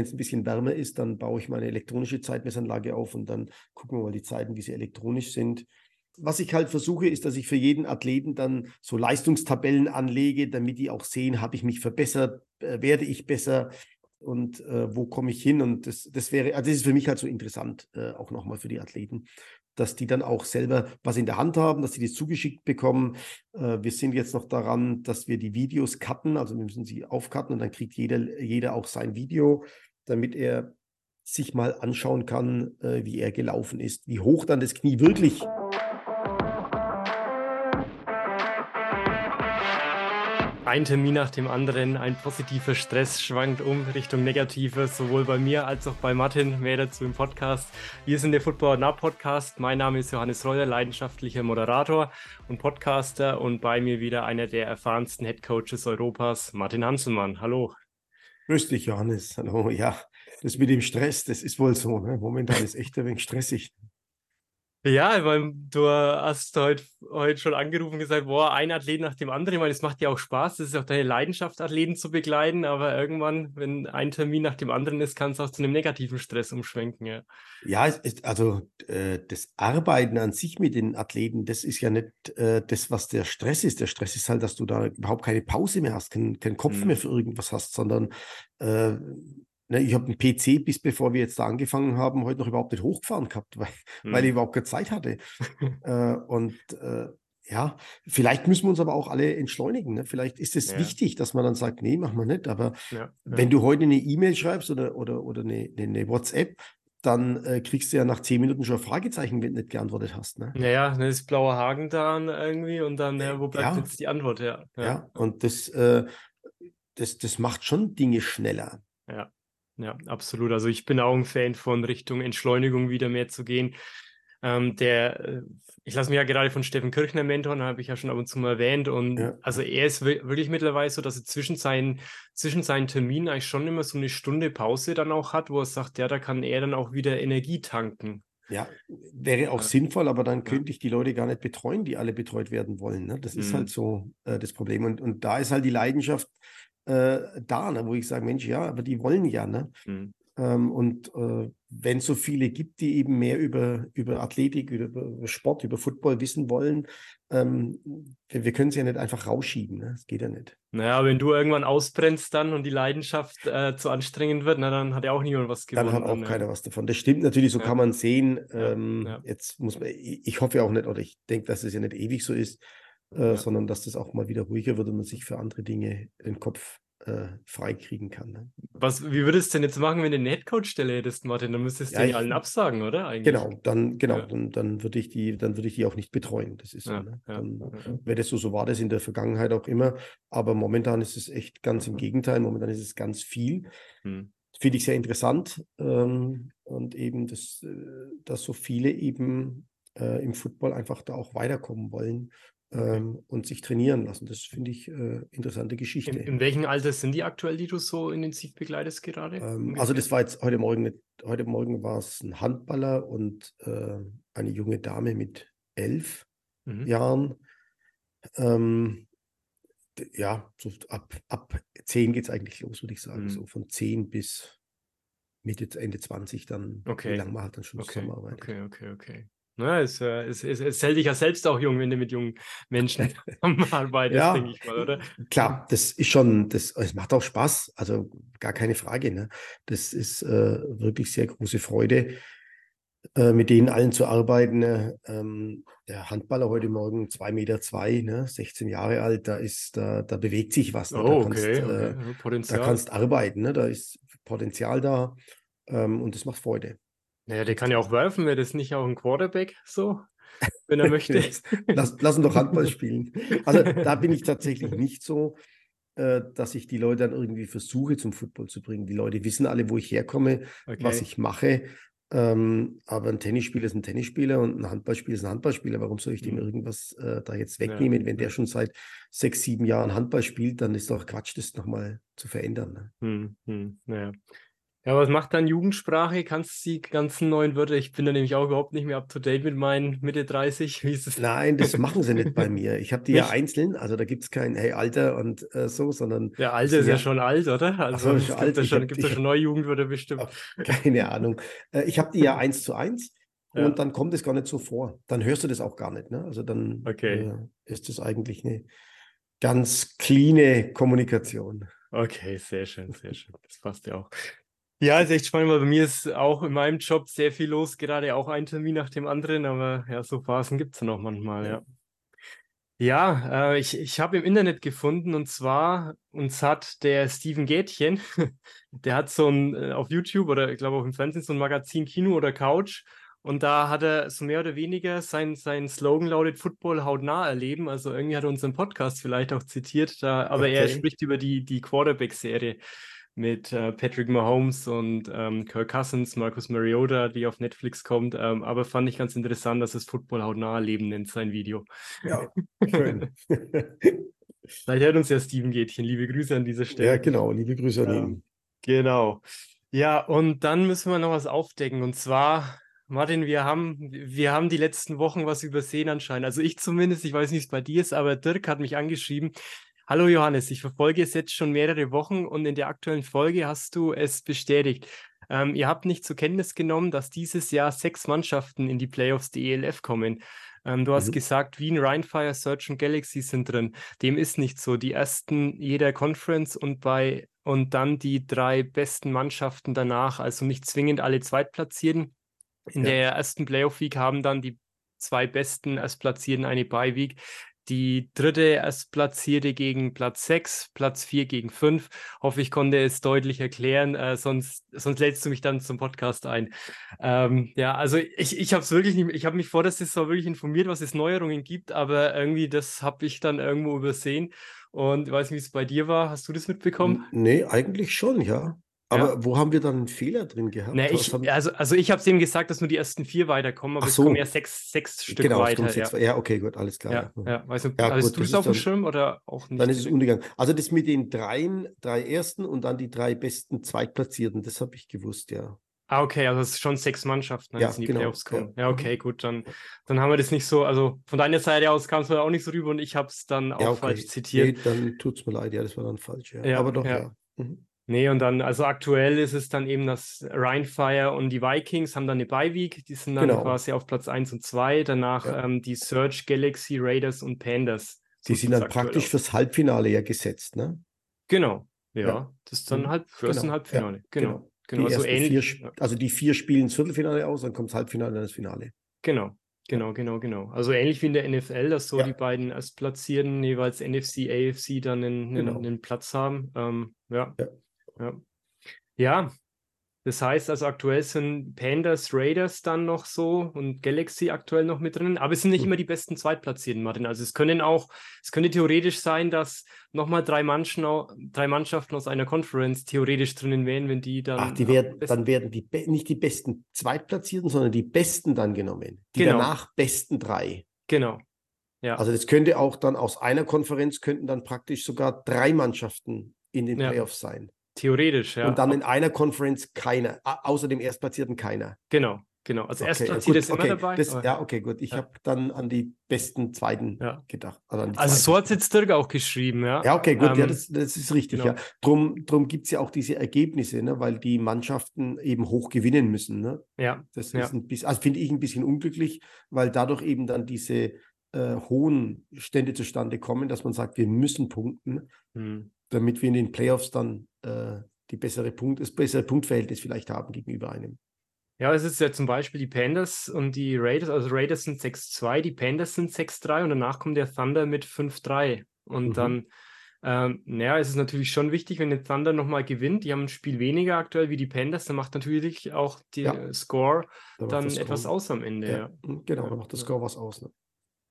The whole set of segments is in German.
Wenn es ein bisschen wärmer ist, dann baue ich meine elektronische Zeitmessanlage auf und dann gucken wir mal die Zeiten, wie sie elektronisch sind. Was ich halt versuche, ist, dass ich für jeden Athleten dann so Leistungstabellen anlege, damit die auch sehen, habe ich mich verbessert, äh, werde ich besser und äh, wo komme ich hin? Und das, das wäre, also das ist für mich halt so interessant, äh, auch nochmal für die Athleten, dass die dann auch selber was in der Hand haben, dass sie das zugeschickt bekommen. Äh, wir sind jetzt noch daran, dass wir die Videos cutten, also wir müssen sie aufcutten und dann kriegt jeder, jeder auch sein Video, damit er sich mal anschauen kann, äh, wie er gelaufen ist, wie hoch dann das Knie wirklich ein Termin nach dem anderen, ein positiver Stress schwankt um Richtung Negatives, sowohl bei mir als auch bei Martin. Mehr dazu im Podcast. Wir sind der Football Now Podcast. Mein Name ist Johannes Reuer, leidenschaftlicher Moderator und Podcaster und bei mir wieder einer der erfahrensten Head Coaches Europas, Martin Hanselmann. Hallo. Grüß dich, Johannes. Hallo. Ja, das mit dem Stress, das ist wohl so. Ne? Momentan ist echt ein wenig stressig. Ja, weil du hast heute, heute schon angerufen und gesagt, boah, ein Athlet nach dem anderen. Ich meine, es macht dir auch Spaß, das ist auch deine Leidenschaft, Athleten zu begleiten, aber irgendwann, wenn ein Termin nach dem anderen ist, kann es auch zu einem negativen Stress umschwenken. Ja, ja also äh, das Arbeiten an sich mit den Athleten, das ist ja nicht äh, das, was der Stress ist. Der Stress ist halt, dass du da überhaupt keine Pause mehr hast, keinen kein Kopf mhm. mehr für irgendwas hast, sondern äh, Ne, ich habe einen PC, bis bevor wir jetzt da angefangen haben, heute noch überhaupt nicht hochgefahren gehabt, weil, mhm. weil ich überhaupt keine Zeit hatte. äh, und äh, ja, vielleicht müssen wir uns aber auch alle entschleunigen. Ne? Vielleicht ist es ja. wichtig, dass man dann sagt, nee, machen wir nicht. Aber ja, wenn du heute eine E-Mail schreibst oder, oder, oder eine, eine WhatsApp, dann äh, kriegst du ja nach zehn Minuten schon ein Fragezeichen, wenn du nicht geantwortet hast. Ne? Naja, dann ist blauer Haken da irgendwie und dann, ja, wo bleibt ja. jetzt die Antwort? Ja, ja. ja und das, äh, das, das macht schon Dinge schneller. Ja. Ja, absolut. Also ich bin auch ein Fan von Richtung Entschleunigung wieder mehr zu gehen. Ähm, der, äh, ich lasse mich ja gerade von Steffen Kirchner mentoren, habe ich ja schon ab und zu mal erwähnt. Und ja. also er ist wirklich mittlerweile so, dass er zwischen seinen, zwischen seinen Terminen eigentlich schon immer so eine Stunde Pause dann auch hat, wo er sagt, ja, da kann er dann auch wieder Energie tanken. Ja, wäre auch ja. sinnvoll, aber dann könnte ich die Leute gar nicht betreuen, die alle betreut werden wollen. Ne? Das mhm. ist halt so äh, das Problem. Und, und da ist halt die Leidenschaft äh, da, ne? wo ich sage, Mensch, ja, aber die wollen ja. Ne? Mhm. Ähm, und äh, wenn es so viele gibt, die eben mehr über, über Athletik, über, über Sport, über Football wissen wollen, ähm, wir, wir können sie ja nicht einfach rausschieben. Ne? Das geht ja nicht. Naja, wenn du irgendwann ausbrennst dann und die Leidenschaft äh, zu anstrengend wird, na, dann hat ja auch niemand was gewonnen. Dann hat auch dann, keiner was davon. Das stimmt natürlich, so ja. kann man sehen. Ähm, ja. Jetzt muss man, ich, ich hoffe auch nicht, oder ich denke, dass es ja nicht ewig so ist, äh, sondern dass das auch mal wieder ruhiger wird und man sich für andere Dinge den Kopf äh, freikriegen kann. Ne? Was, wie würdest du denn jetzt machen, wenn du eine Headcoach-Stelle hättest, Martin? Dann müsstest du ja, die allen absagen, oder? Eigentlich? Genau, dann, genau, ja. dann, dann würde ich die, dann würde ich die auch nicht betreuen. Das ist so. Ja, ne? Dann wäre das so, so war das in der Vergangenheit auch immer. Aber momentan ist es echt ganz im Gegenteil. Momentan ist es ganz viel. Hm. Finde ich sehr interessant. Ähm, und eben, das, äh, dass so viele eben äh, im Football einfach da auch weiterkommen wollen ähm, und sich trainieren lassen. Das finde ich äh, interessante Geschichte. In, in, welchem Alter sind die aktuell, die du so intensiv begleitest gerade? Ähm, also das war jetzt heute Morgen, heute Morgen war es ein Handballer und äh, eine junge Dame mit elf mhm. Jahren. Ähm, ja, so ab, ab zehn geht es eigentlich los, würde ich sagen. Mhm. So von zehn bis Mitte, Ende 20 dann, okay. wie lange man halt dann schon okay. zusammenarbeitet. Okay, okay, okay. Ne, es, es, es, es hält dich ja selbst auch jung, wenn du mit jungen Menschen arbeitest, ja, denke ich mal, oder? Klar, das ist schon, das, es macht auch Spaß, also gar keine Frage. Ne? Das ist äh, wirklich sehr große Freude, äh, mit denen allen zu arbeiten. Ne? Ähm, der Handballer heute Morgen 2,2 Meter, zwei, ne? 16 Jahre alt, da ist, da, da bewegt sich was. Ne? Oh, da kannst, okay, okay. Äh, Potenzial. Da kannst arbeiten, ne? da ist Potenzial da ähm, und das macht Freude. Naja, der kann ja auch werfen, wäre das nicht auch ein Quarterback so, wenn er möchte? lass, lass ihn doch Handball spielen. Also da bin ich tatsächlich nicht so, äh, dass ich die Leute dann irgendwie versuche, zum Football zu bringen. Die Leute wissen alle, wo ich herkomme, okay. was ich mache. Ähm, aber ein Tennisspieler ist ein Tennisspieler und ein Handballspieler ist ein Handballspieler. Warum soll ich dem mhm. irgendwas äh, da jetzt wegnehmen? Ja. Wenn der schon seit sechs, sieben Jahren Handball spielt, dann ist doch Quatsch, das nochmal zu verändern. Ne? Hm, hm, naja. Ja, was macht dann Jugendsprache? Kannst du die ganzen neuen Wörter? Ich bin da nämlich auch überhaupt nicht mehr up to date mit meinen Mitte 30. Wie ist es? Nein, das machen sie nicht bei mir. Ich habe die ja einzeln, also da gibt es kein Hey Alter und äh, so, sondern. Der Alte ist ja, ja schon alt, oder? Also es gibt da schon, gibt schon neue Jugendwörter bestimmt. Keine Ahnung. Äh, ich habe die ja eins zu eins. Ja. Und dann kommt es gar nicht so vor. Dann hörst du das auch gar nicht. Ne? Also dann okay. äh, ist das eigentlich eine ganz cleane Kommunikation. Okay, sehr schön, sehr schön. Das passt ja auch. Ja, ist echt spannend, weil bei mir ist auch in meinem Job sehr viel los, gerade auch ein Termin nach dem anderen, aber ja, so Phasen gibt es ja noch manchmal, ja. Ja, äh, ich, ich habe im Internet gefunden und zwar uns hat der Steven Gätchen, der hat so ein äh, auf YouTube oder ich glaube auch im Fernsehen so ein Magazin Kino oder Couch und da hat er so mehr oder weniger sein, sein Slogan lautet Football hautnah erleben. Also irgendwie hat er unseren Podcast vielleicht auch zitiert, da, aber okay. er spricht über die, die Quarterback-Serie mit äh, Patrick Mahomes und ähm, Kirk Cousins, Marcus Mariota, die auf Netflix kommt. Ähm, aber fand ich ganz interessant, dass es Football hautnah erleben nennt, sein Video. Ja, schön. Vielleicht hört uns ja Steven Gätchen. Liebe Grüße an dieser Stelle. Ja, genau. Liebe Grüße an ihn. Genau. Ja, und dann müssen wir noch was aufdecken. Und zwar Martin, wir haben, wir haben die letzten Wochen was übersehen anscheinend. Also ich zumindest, ich weiß nicht, wie es bei dir ist, aber Dirk hat mich angeschrieben. Hallo Johannes, ich verfolge es jetzt schon mehrere Wochen und in der aktuellen Folge hast du es bestätigt. Ähm, ihr habt nicht zur Kenntnis genommen, dass dieses Jahr sechs Mannschaften in die Playoffs der ELF kommen. Ähm, du hast mhm. gesagt, Wien, Rheinfire, Search und Galaxy sind drin. Dem ist nicht so. Die ersten jeder Conference und bei und dann die drei besten Mannschaften danach, also nicht zwingend alle Zweitplatzierten, in ja. der ersten Playoff-Week haben dann die zwei besten Erstplatzierten eine Bye-Week. Die dritte Erstplatzierte gegen Platz 6, Platz 4 gegen 5. Hoffe, ich konnte es deutlich erklären, äh, sonst, sonst lädst du mich dann zum Podcast ein. Ähm, ja, also ich, ich habe es wirklich nicht, ich habe mich vor der Saison wirklich informiert, was es Neuerungen gibt, aber irgendwie das habe ich dann irgendwo übersehen. Und ich weiß nicht, wie es bei dir war. Hast du das mitbekommen? Nee, eigentlich schon, ja. Aber ja. wo haben wir dann einen Fehler drin gehabt? Na, ich, also, also ich habe es eben gesagt, dass nur die ersten vier weiterkommen, aber so. es kommen ja sechs, sechs Stück genau, weiter. Sechs, ja. ja. okay, gut, alles klar. Ja, ja. Du, ja, hast du es auf dem Schirm oder auch nicht? Dann ist es untergegangen. Also das mit den dreien, drei ersten und dann die drei besten Zweitplatzierten, das habe ich gewusst, ja. Ah, okay, also es ist schon sechs Mannschaften, ne, ja, die genau, Playoffs kommen. Ja. ja, okay, gut, dann, dann haben wir das nicht so, also von deiner Seite aus kam es mir auch nicht so rüber und ich habe es dann auch ja, okay. falsch zitiert. Nee, dann tut es mir leid, ja, das war dann falsch, ja. Aber doch, ja. Mhm. Nee, und dann, also aktuell ist es dann eben das Rheinfire und die Vikings haben dann eine Bye-Week, die sind dann genau. quasi auf Platz 1 und 2, danach ja. ähm, die Search, Galaxy, Raiders und Pandas. Die sind dann praktisch auch. fürs Halbfinale ja gesetzt, ne? Genau, ja, ja. das ist dann mhm. halb, genau. ein Halbfinale, ja. genau. genau. genau. Die also, ähnlich, vier, also die vier spielen das Viertelfinale aus, dann kommt das Halbfinale, dann das Finale. Genau, Genau, genau, genau. Also ähnlich wie in der NFL, dass so ja. die beiden Erstplatzierten jeweils NFC, AFC dann einen, genau. einen Platz haben. Ähm, ja. ja. Ja. ja, das heißt also aktuell sind Pandas, Raiders dann noch so und Galaxy aktuell noch mit drin, aber es sind nicht hm. immer die besten Zweitplatzierten, Martin. Also es können auch, es könnte theoretisch sein, dass nochmal drei, drei Mannschaften aus einer Conference theoretisch drinnen wären, wenn die dann. Ach, die werden, dann werden die nicht die besten Zweitplatzierten, sondern die besten dann genommen. Die genau. danach besten drei. Genau. Ja. Also das könnte auch dann aus einer Konferenz könnten dann praktisch sogar drei Mannschaften in den Playoffs ja. sein. Theoretisch, ja. Und dann in einer Conference keiner, außer dem Erstplatzierten keiner. Genau, genau. Also okay, Erstplatzierte ist okay, immer dabei. Das, ja, okay, gut. Ich ja. habe dann an die besten Zweiten ja. gedacht. Also, also so hat es jetzt Dirk auch geschrieben, ja. Ja, okay, gut, ähm, ja, das, das, ist richtig, genau. ja. Drum, drum gibt es ja auch diese Ergebnisse, ne, weil die Mannschaften eben hoch gewinnen müssen. Ne? Ja. Das ist ein bisschen, also finde ich ein bisschen unglücklich, weil dadurch eben dann diese äh, hohen Stände zustande kommen, dass man sagt, wir müssen punkten, hm. Damit wir in den Playoffs dann äh, die bessere Punkt, das bessere Punktverhältnis vielleicht haben gegenüber einem. Ja, es ist ja zum Beispiel die Pandas und die Raiders, also Raiders sind 6-2, die Pandas sind 6-3 und danach kommt der Thunder mit 5-3. Und mhm. dann, ähm, naja, es ist natürlich schon wichtig, wenn der Thunder nochmal gewinnt. Die haben ein Spiel weniger aktuell wie die Pandas, dann macht natürlich auch der ja. Score da dann etwas aus am Ende. Ja. Ja. Genau, da macht der Score was aus. Ne?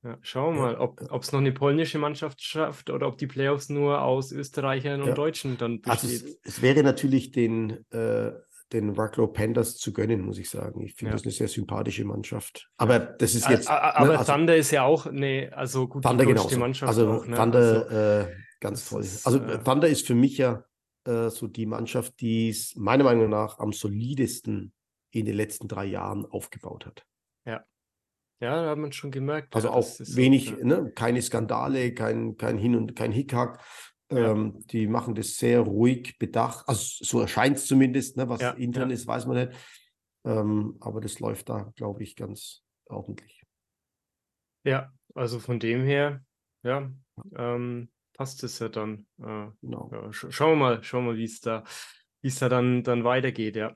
Ja, schauen wir mal, ob es noch eine polnische Mannschaft schafft oder ob die Playoffs nur aus Österreichern und ja. Deutschen dann besteht. Also es, es wäre natürlich den, äh, den Rucklow Panthers zu gönnen, muss ich sagen. Ich finde ja. das eine sehr sympathische Mannschaft. Aber das ist jetzt. Aber ne, also, Thunder ist ja auch eine, also gut Thunder genauso. Mannschaft. Also auch, ne? Thunder, also, äh, ganz toll. Ist, also äh, Thunder ist für mich ja äh, so die Mannschaft, die es meiner Meinung nach am solidesten in den letzten drei Jahren aufgebaut hat. Ja. Ja, da hat man schon gemerkt. Also ja, auch so, wenig, ja. ne, keine Skandale, kein, kein Hin- und kein Hickhack. Ähm, die machen das sehr ruhig, bedacht. Also so erscheint es zumindest, ne, was intern ist, weiß man nicht. Ähm, aber das läuft da, glaube ich, ganz ordentlich. Ja, also von dem her, ja, ähm, passt es ja dann. Äh, Genau. ja, sch schauen wir mal, schauen wir mal, wie es da, wie es da dann, dann weitergeht, ja.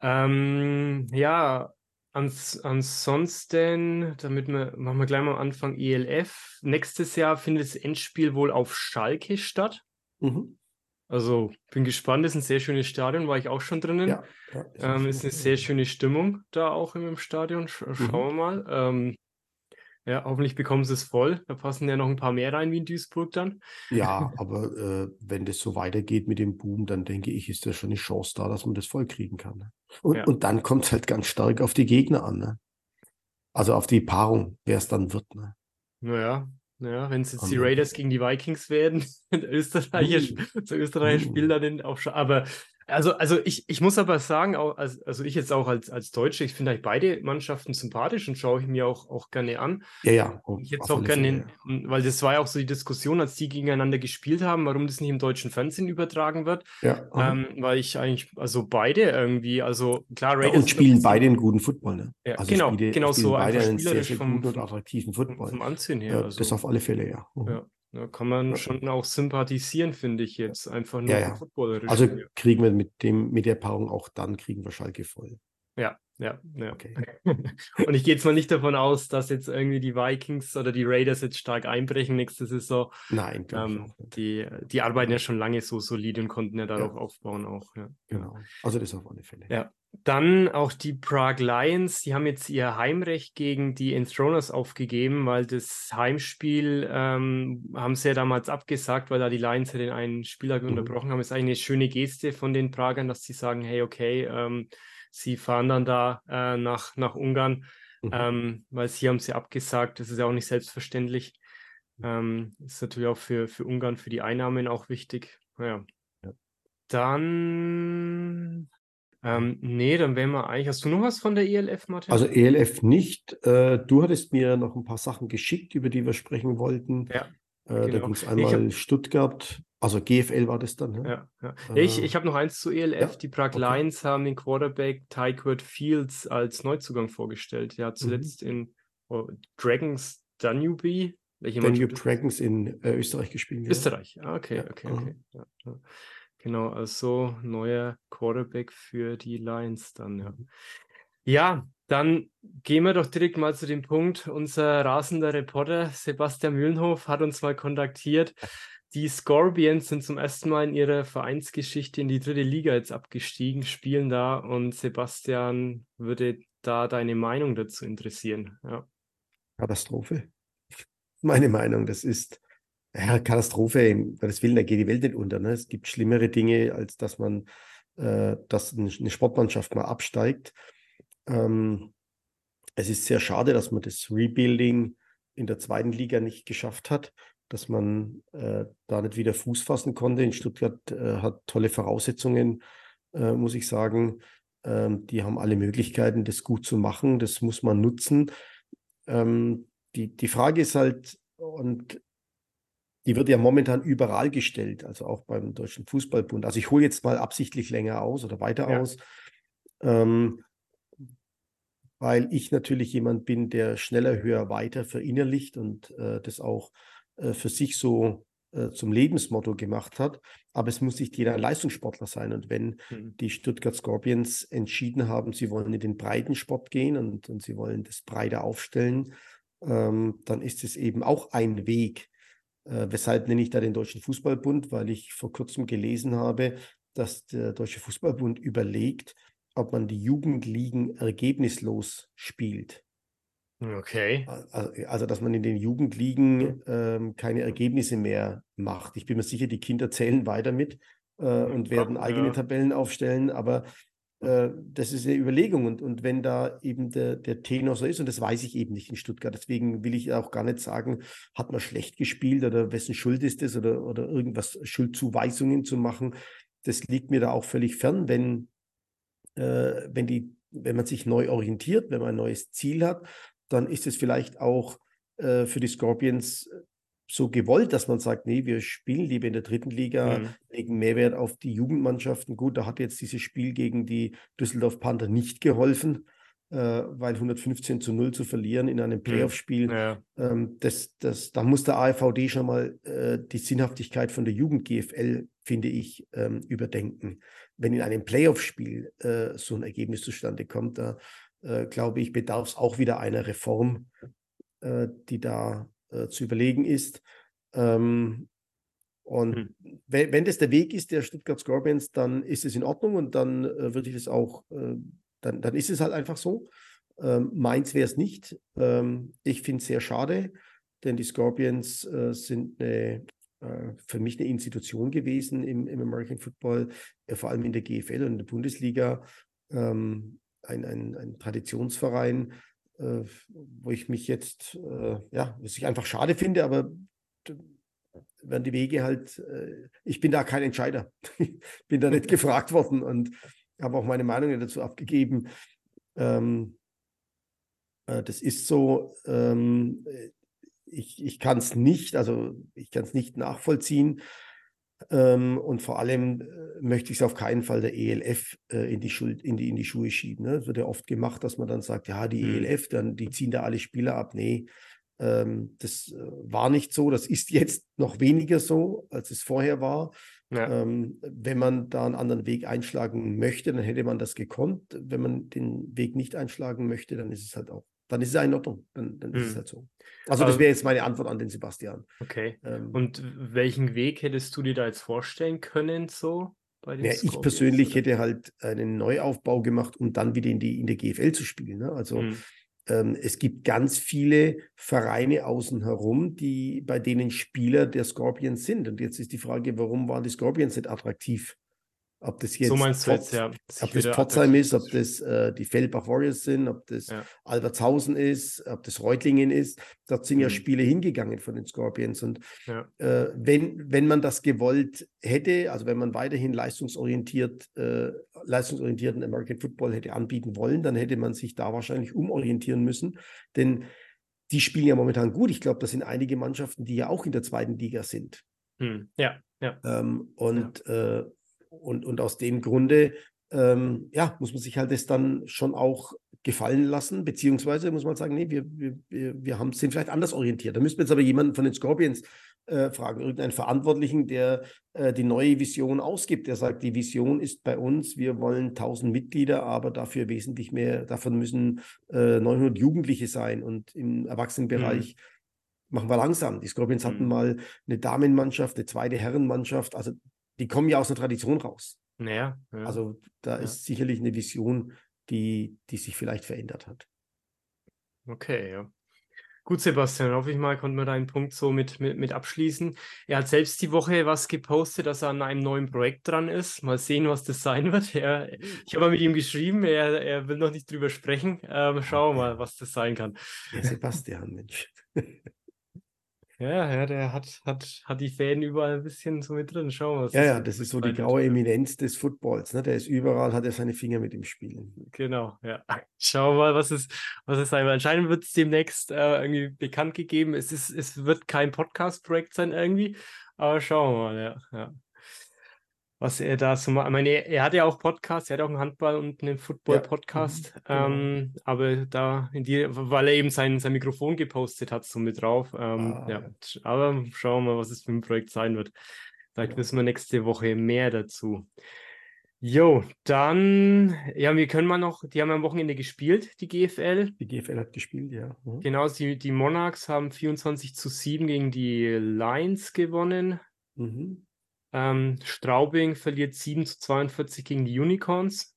Ähm, ja, ans ansonsten, damit wir, machen wir gleich mal am Anfang ELF. Nächstes Jahr findet das Endspiel wohl auf Schalke statt. Mhm. Also bin gespannt, das ist ein sehr schönes Stadion, war ich auch schon drinnen. Ja, ja, ist, ähm, ist eine sehr schöne Stimmung da auch im, Stadion. Sch schauen wir mal. Ähm, ja, hoffentlich bekommen sie es voll. Da passen ja noch ein paar mehr rein wie in Duisburg dann. Ja, aber äh, wenn das so weitergeht mit dem Boom, dann denke ich, ist da schon eine Chance da, dass man das voll kriegen kann. Ne? Und, Ja. und dann kommt es halt ganz stark auf die Gegner an. Ne? Also auf die Paarung, wer es dann wird. Ne? Naja, naja, wenn es jetzt die Und- Raiders gegen die Vikings werden, der Österreicher, so Österreicher spielt dann auch schon. Aber also, also ich, ich muss aber sagen, also ich jetzt auch als, als Deutsche, ich finde eigentlich beide Mannschaften sympathisch und schaue ich mir auch, auch gerne an. Ja, ja. auf- Ich jetzt auch gerne, Fälle, in, weil das war ja auch so die Diskussion, als die gegeneinander gespielt haben, warum das nicht im deutschen Fernsehen übertragen wird. Ja, ja. Ähm, weil ich eigentlich, also beide irgendwie, also klar, Ja, Raiders und sind spielen beide einen guten Football. Ne? Ja, also genau, spiele, genau spielen so, beide einen sehr, sehr vom- guten und attraktiven Football. vom Anziehen her. Ja, also, das auf alle Fälle, ja. Mhm. ja, da kann man Ja. schon auch sympathisieren, finde ich jetzt, einfach nur Ja, ja. Footballerischen Also kriegen wir mit dem, mit der Paarung auch dann kriegen wir Schalke voll. Ja, ja, ja. Okay. Und ich gehe jetzt mal nicht davon aus, dass jetzt irgendwie die Vikings oder die Raiders jetzt stark einbrechen nächste Saison. Nein, Ähm, die, die arbeiten ja schon lange so solide und konnten ja darauf aufbauen auch. Ja. Genau. Also das auf alle Fälle. Ja. Dann auch die Prague Lions, die haben jetzt ihr Heimrecht gegen die Enthroners aufgegeben, weil das Heimspiel ähm, haben sie ja damals abgesagt, weil da die Lions ja den einen Spieler Mhm. unterbrochen haben. Ist eigentlich eine schöne Geste von den Pragern, dass sie sagen, hey, okay, ähm, sie fahren dann da äh, nach, nach Ungarn, Mhm. ähm, weil sie haben sie abgesagt. Das ist ja auch nicht selbstverständlich. Ähm, ist natürlich auch für, für Ungarn, für die Einnahmen auch wichtig. Naja. Ja. Dann, ähm, nee, dann wären wir eigentlich. Hast du noch was von der ELF, Martin? Also ELF nicht. Äh, du hattest mir noch ein paar Sachen geschickt, über die wir sprechen wollten. Ja, Äh, Da genau. ging es ich hab- einmal Stuttgart, also GFL war das dann. Ne? ja, ja. ja ich Äh, ich habe noch eins zu ELF. ja, Die Prague okay. Lions haben den Quarterback Tykert Fields als Neuzugang vorgestellt. Der hat Mhm. zuletzt in oh, Dragons Danube, welche Danube? Dragons in äh, Österreich gespielt. ja. Österreich, ah, okay, Ja, okay, okay. Genau, also neuer Quarterback für die Lions dann, ja. Ja, dann gehen wir doch direkt mal zu dem Punkt. Unser rasender Reporter Sebastian Mühlenhof hat uns mal kontaktiert. Die Scorpions sind zum ersten Mal in ihrer Vereinsgeschichte in die dritte Liga jetzt abgestiegen, spielen da und Sebastian würde da deine Meinung dazu interessieren. Ja, Katastrophe. Meine Meinung, das ist ja, Katastrophe, um Gottes Willen, da geht die Welt nicht unter. Ne? Es gibt schlimmere Dinge, als dass man, äh, dass eine eine Sportmannschaft mal absteigt. Ähm, es ist sehr schade, dass man das Rebuilding in der zweiten Liga nicht geschafft hat, dass man äh, da nicht wieder Fuß fassen konnte. In Stuttgart äh, hat tolle Voraussetzungen, äh, muss ich sagen. Ähm, die haben alle Möglichkeiten, das gut zu machen. Das muss man nutzen. Ähm, die, die Frage ist halt, und die wird ja momentan überall gestellt, also auch beim Deutschen Fußballbund. Also ich hole jetzt mal absichtlich länger aus oder weiter Ja. aus, ähm, weil ich natürlich jemand bin, der schneller, höher, weiter verinnerlicht und äh, das auch äh, für sich so äh, zum Lebensmotto gemacht hat. Aber es muss nicht jeder ein Leistungssportler sein. Und wenn Mhm. die Stuttgart Scorpions entschieden haben, sie wollen in den breiten Sport gehen und, und sie wollen das breiter aufstellen, ähm, dann ist es eben auch ein Weg. Äh, weshalb nenne ich da den Deutschen Fußballbund? Weil ich vor kurzem gelesen habe, dass der Deutsche Fußballbund überlegt, ob man die Jugendligen ergebnislos spielt. Okay. Also, dass man in den Jugendligen ähm, keine Ergebnisse mehr macht. Ich bin mir sicher, die Kinder zählen weiter mit äh, und werden Ja. eigene Tabellen aufstellen, aber äh, das ist eine Überlegung. Und, und wenn da eben der, der Tenor so ist, und das weiß ich eben nicht in Stuttgart, deswegen will ich auch gar nicht sagen, hat man schlecht gespielt oder wessen Schuld ist es oder, oder irgendwas Schuldzuweisungen zu machen. das liegt mir da auch völlig fern, wenn, äh, wenn, die, wenn man sich neu orientiert, wenn man ein neues Ziel hat, dann ist es vielleicht auch äh, für die Scorpions so gewollt, dass man sagt, nee, wir spielen lieber in der dritten Liga, mhm. legen Mehrwert auf die Jugendmannschaften. Gut, da hat jetzt dieses Spiel gegen die Düsseldorf Panther nicht geholfen, äh, weil 115 zu 0 zu verlieren in einem mhm. Playoff-Spiel, ja. ähm, das, das, da muss der AFVD schon mal äh, die Sinnhaftigkeit von der Jugend-GFL, finde ich, ähm, überdenken. Wenn in einem Playoff-Spiel äh, so ein Ergebnis zustande kommt, da äh, glaube ich, bedarf es auch wieder einer Reform, äh, die da äh, zu überlegen ist. Ähm, und hm. wenn, wenn, das der Weg ist der Stuttgart Scorpions, dann ist es in Ordnung und dann äh, würde ich das auch, äh, dann, dann ist es halt einfach so. Ähm, meins wäre es nicht. Ähm, ich finde es sehr schade, denn die Scorpions äh, sind eine, äh, für mich eine Institution gewesen im, im American Football, äh, vor allem in der GFL und in der Bundesliga. Ähm, ein, ein, ein Traditionsverein, äh, wo ich mich jetzt, äh, ja, was ich einfach schade finde, aber werden die Wege halt, äh, ich bin da kein Entscheider. ich bin da nicht gefragt worden und habe auch meine Meinung dazu abgegeben. Ähm, äh, das ist so, ähm, ich, ich kann es nicht, also ich kann es nicht nachvollziehen. Ähm, und vor allem äh, möchte ich es auf keinen Fall der ELF äh, in, die Schuld, in, die, in die Schuhe schieben. Ne? Das wird ja oft gemacht, dass man dann sagt, ja, die mhm. ELF, dann, die ziehen da alle Spieler ab. Nee, ähm, das äh, war nicht so. Das ist jetzt noch weniger so, als es vorher war. Ja. Ähm, wenn man da einen anderen Weg einschlagen möchte, dann hätte man das gekonnt. Wenn man den Weg nicht einschlagen möchte, dann ist es halt auch dann ist es ja in Ordnung. Dann, dann hm. ist es hm. halt so. Also, das wäre jetzt meine Antwort an den Sebastian. Okay. Ähm, Und welchen Weg hättest du dir da jetzt vorstellen können, so? Bei den ja, ich persönlich oder? hätte halt einen Neuaufbau gemacht, um dann wieder in, die, in der GFL zu spielen. Ne? Also, hm. ähm, es gibt ganz viele Vereine außen herum, die, bei denen Spieler der Scorpions sind. Und jetzt ist die Frage, warum waren die Scorpions nicht attraktiv? Ob das jetzt, so du jetzt, ja. Ob das Pforzheim ist, ob das äh, die Feldbach Warriors sind, ob das ja. Albertshausen ist, ob das Reutlingen ist. Dort sind mhm. ja Spiele hingegangen von den Scorpions. Und ja. äh, wenn, wenn man das gewollt hätte, also wenn man weiterhin leistungsorientiert, äh, leistungsorientierten American Football hätte anbieten wollen, dann hätte man sich da wahrscheinlich umorientieren müssen. Denn die spielen ja momentan gut. Ich glaube, das sind einige Mannschaften, die ja auch in der zweiten Liga sind. Mhm. Ja, ja. Ähm, und ja. Äh, und, und aus dem Grunde, ähm, ja, muss man sich halt das dann schon auch gefallen lassen, beziehungsweise muss man sagen, nee, wir, wir, wir haben, sind vielleicht anders orientiert. Da müssten wir jetzt aber jemanden von den Scorpions äh, fragen, irgendeinen Verantwortlichen, der äh, die neue Vision ausgibt, der sagt, die Vision ist bei uns, wir wollen 1000 Mitglieder, aber dafür wesentlich mehr, davon müssen äh, 900 Jugendliche sein und im Erwachsenenbereich mhm machen wir langsam. Die Scorpions hatten mhm. mal eine Damenmannschaft, eine zweite Herrenmannschaft. Also die kommen ja aus einer Tradition raus. Ja, ja. Also da ja. ist sicherlich eine Vision, die, die sich vielleicht verändert hat. Okay, ja. Gut, Sebastian, hoffe ich mal, konnten wir deinen Punkt so mit, mit, mit abschließen. Er hat selbst die Woche was gepostet, dass er an einem neuen Projekt dran ist. Mal sehen, was das sein wird. Er, ich habe mit ihm geschrieben, er, er will noch nicht drüber sprechen. Ähm, schauen wir mal, was das sein kann. Der Sebastian, Mensch. Ja, ja, der hat, hat, hat die Fäden überall ein bisschen so mit drin. Schauen wir mal. Ja, ja, das ist so die graue Eminenz des Footballs. Ne? Der ist überall, hat er seine Finger mit im Spiel. Genau, ja. Schauen wir mal, was es, was es sein wird. Anscheinend wird es demnächst äh, irgendwie bekannt gegeben. Es, ist, es wird kein Podcast-Projekt sein irgendwie, aber schauen wir mal, ja. ja was er da so macht. Ich meine, er, hat ja auch Podcasts, er hat auch einen Handball- und einen Football-Podcast, ja, mhm, genau. ähm, aber da in die, weil er eben sein, sein Mikrofon gepostet hat, so mit drauf. Ähm, ah, ja. aber schauen wir mal, was es für ein Projekt sein wird. Vielleicht wissen wir nächste Woche mehr dazu. Jo, dann, ja, wir können mal noch, die haben am Wochenende gespielt, die GFL. Die GFL hat gespielt, ja. Mhm. Genau, die, die Monarchs haben 24 zu 7 gegen die Lions gewonnen. Mhm. Ähm, Straubing verliert 7 zu 42 gegen die Unicorns.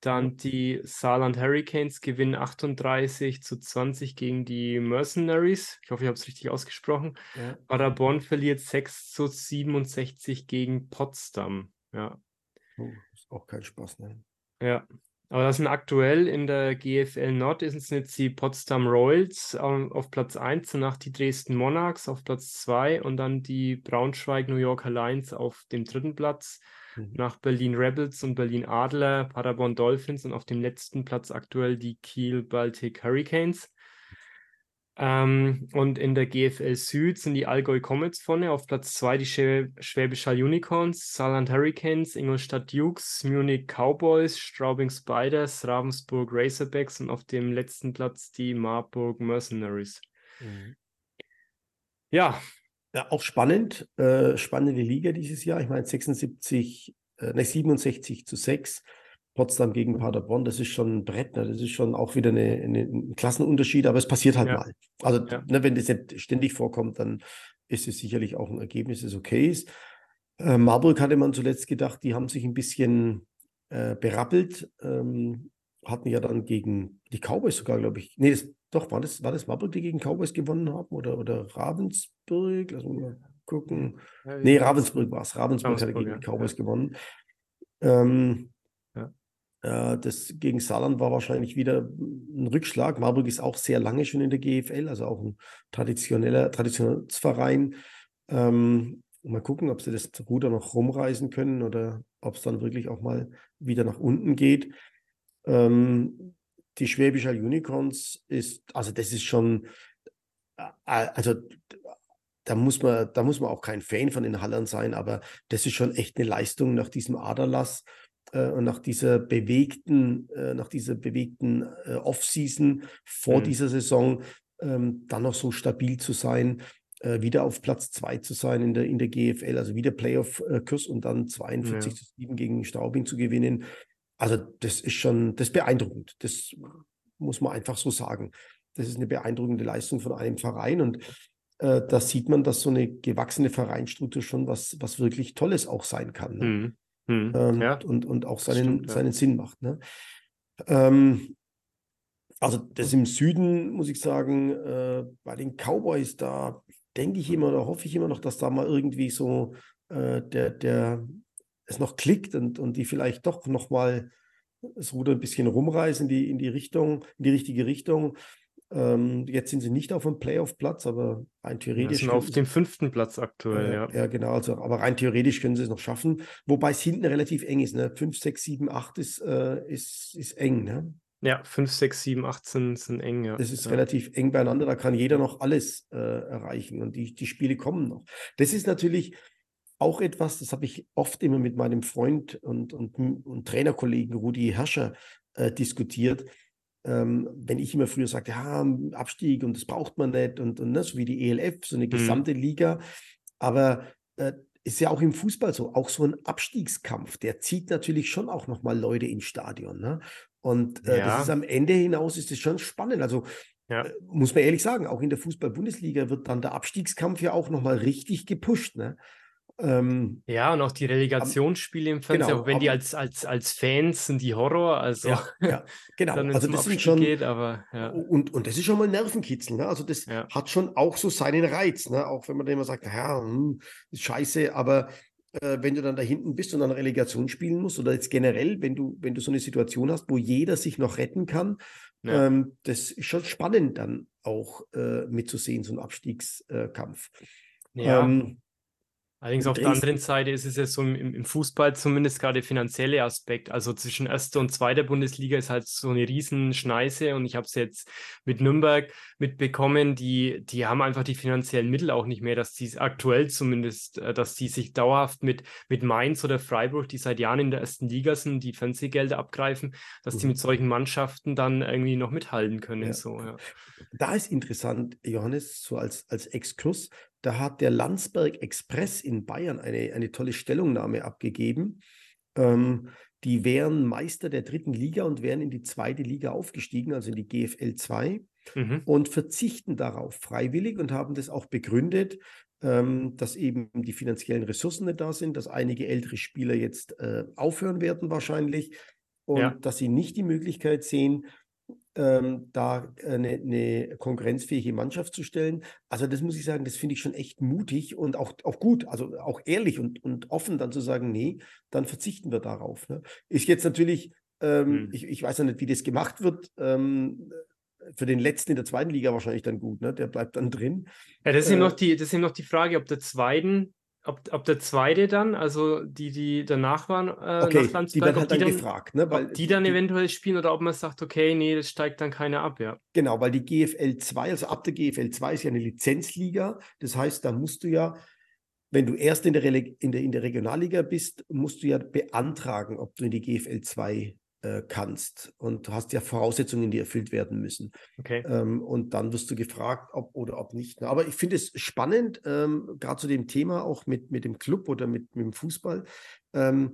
Dann die Saarland Hurricanes gewinnen 38 zu 20 gegen die Mercenaries. Ich hoffe, ich habe es richtig ausgesprochen. Ja. Paderborn verliert 6 zu 67 gegen Potsdam. Ja. Oh, ist auch kein Spaß, ne? Ja. Aber das sind aktuell in der GFL Nord ist es jetzt die Potsdam Royals auf Platz 1, danach die Dresden Monarchs auf Platz 2 und dann die Braunschweig New Yorker Lions auf dem dritten Platz. Mhm. Nach Berlin Rebels und Berlin Adler, Paderborn Dolphins und auf dem letzten Platz aktuell die Kiel Baltic Hurricanes. Ähm, und in der GFL Süd sind die Allgäu Comets vorne, auf Platz 2 die Schwä Schwäbisch Hall Unicorns, Saarland Hurricanes, Ingolstadt Dukes, Munich Cowboys, Straubing Spiders, Ravensburg Razorbacks und auf dem letzten Platz die Marburg Mercenaries. Mhm. Ja. ja. Auch spannend, äh, spannende Liga dieses Jahr. Ich meine 76, äh, ne, 67 zu 6 Potsdam gegen Paderborn, das ist schon ein Brett, ne? das ist schon auch wieder eine, eine, ein Klassenunterschied, aber es passiert halt ja. mal. Also ja. ne, wenn das nicht ständig vorkommt, dann ist es sicherlich auch ein Ergebnis, das okay ist. Äh, Marburg hatte man zuletzt gedacht, die haben sich ein bisschen äh, berappelt, ähm, hatten ja dann gegen die Cowboys sogar, glaube ich. Nee, das, doch, war das, war das Marburg, die gegen Cowboys gewonnen haben oder, oder Ravensburg? Lass mal gucken. Ja, nee, Ravensburg war es. Ravensburg, Ravensburg, hatte gegen die Cowboys gewonnen. Ähm, äh, das gegen Saarland war wahrscheinlich wieder ein Rückschlag. Marburg ist auch sehr lange schon in der GFL, also auch ein traditioneller Traditionsverein. Ähm, mal gucken, ob sie das Ruder noch rumreißen können oder ob es dann wirklich auch mal wieder nach unten geht. Ähm, die Schwäbischer Unicorns ist, also das ist schon, äh, also da muss man, da muss man auch kein Fan von den Hallern sein, aber das ist schon echt eine Leistung nach diesem Aderlass äh, und nach dieser bewegten, äh, nach dieser bewegten äh, Offseason vor mhm. dieser Saison ähm, dann noch so stabil zu sein, äh, wieder auf Platz 2 zu sein in der, in der GFL, also wieder Playoff-Kurs und dann 42 ja. zu 7 gegen Straubing zu gewinnen. Also das ist schon, das ist beeindruckend. Das muss man einfach so sagen. Das ist eine beeindruckende Leistung von einem Verein und äh, da sieht man, dass so eine gewachsene Vereinsstruktur schon was, was wirklich Tolles auch sein kann. Ne? Mhm. Hm, ähm, ja. und, und auch seinen, stimmt, ja. seinen Sinn macht. Ne? Ähm, also das im Süden, muss ich sagen, äh, bei den Cowboys, da denke ich immer oder hoffe ich immer noch, dass da mal irgendwie so äh, der, der es noch klickt und, und die vielleicht doch nochmal das Ruder ein bisschen rumreißen in die, in die Richtung, in die richtige Richtung. Ähm, jetzt sind sie nicht auf dem Playoff-Platz, aber rein theoretisch. Ja, sind auf dem fünften Platz aktuell, äh, ja. Ja, genau. Also, aber rein theoretisch können sie es noch schaffen, wobei es hinten relativ eng ist. Ne? 5, 6, 7, 8 ist, äh, ist, ist eng. Ne? Ja, 5, 6, 7, 8 sind, sind eng, ja. Das ist ja. relativ eng beieinander, da kann jeder noch alles äh, erreichen und die, die Spiele kommen noch. Das ist natürlich auch etwas, das habe ich oft immer mit meinem Freund und, und, und Trainerkollegen Rudi Herrscher äh, diskutiert ähm, wenn ich immer früher sagte, ja, Abstieg und das braucht man nicht und, und ne, so wie die ELF, so eine mhm. gesamte mhm. Liga. Aber äh, ist ja auch im Fußball so, auch so ein Abstiegskampf, der zieht natürlich schon auch nochmal Leute ins Stadion. Ne? Und äh, ja. das ist am Ende hinaus ist es schon spannend. Also ja. äh, muss man ehrlich sagen, auch in der Fußball-Bundesliga wird dann der Abstiegskampf ja auch nochmal richtig gepusht. Ne? Ähm, ja, und auch die Relegationsspiele im Fernsehen, genau, auch wenn aber, die als, als, als Fans sind die Horror, also ja, ja genau. also das sind schon, geht, aber ja. und, und das ist schon mal Nervenkitzel, ne? Also das ja. hat schon auch so seinen Reiz, ne? Auch wenn man dann immer sagt, ja, hm, ist scheiße, aber äh, wenn du dann da hinten bist und dann Relegation spielen musst, oder jetzt generell, wenn du, wenn du so eine Situation hast, wo jeder sich noch retten kann, ja. ähm, das ist schon spannend dann auch äh, mitzusehen, so ein Abstiegskampf. Ja. Ähm, Allerdings auf der anderen Seite ist es ja so im, im Fußball zumindest gerade der finanzielle Aspekt. Also zwischen erster und zweiter Bundesliga ist halt so eine Riesenschneise und ich habe es jetzt mit Nürnberg mitbekommen, die, die haben einfach die finanziellen Mittel auch nicht mehr, dass die aktuell zumindest, äh, dass die sich dauerhaft mit, mit Mainz oder Freiburg, die seit Jahren in der ersten Liga sind, die Fernsehgelder abgreifen, dass mhm. die mit solchen Mannschaften dann irgendwie noch mithalten können. Ja. So, ja. Da ist interessant, Johannes, so als, als Exkurs, da hat der Landsberg Express in Bayern eine, eine tolle Stellungnahme abgegeben. Ähm, die wären Meister der dritten Liga und wären in die zweite Liga aufgestiegen, also in die GFL 2, mhm. und verzichten darauf freiwillig und haben das auch begründet, ähm, dass eben die finanziellen Ressourcen nicht da sind, dass einige ältere Spieler jetzt äh, aufhören werden wahrscheinlich und ja. dass sie nicht die Möglichkeit sehen, ähm, da eine, eine, konkurrenzfähige Mannschaft zu stellen. Also das muss ich sagen, das finde ich schon echt mutig und auch, auch gut, also auch ehrlich und, und offen dann zu sagen, nee, dann verzichten wir darauf. Ne? Ist jetzt natürlich Ähm, hm. ich, ich, weiß ja nicht, wie das gemacht wird. Ähm, für den letzten in der zweiten Liga wahrscheinlich dann gut, ne? Der bleibt dann drin. Ja, das ist, äh, noch die, das ist noch die Frage, ob der zweiten ob, ob der zweite dann, also die, die danach waren, äh, okay, nach die werden halt dann, dann gefragt, ne? Weil die dann die, eventuell spielen oder ob man sagt, okay, nee, das steigt dann keiner ab, ja. Genau, weil die GFL 2, also ab der GFL 2 ist ja eine Lizenzliga. Das heißt, da musst du ja, wenn du erst in der, in der, in der Regionalliga bist, musst du ja beantragen, ob du in die GFL 2 äh, kannst. Und du hast ja Voraussetzungen, die erfüllt werden müssen. Okay. Ähm, und dann wirst du gefragt, ob oder ob nicht. Aber ich finde es spannend, ähm, gerade zu dem Thema auch mit, mit dem Club oder mit, mit dem Fußball. Ähm,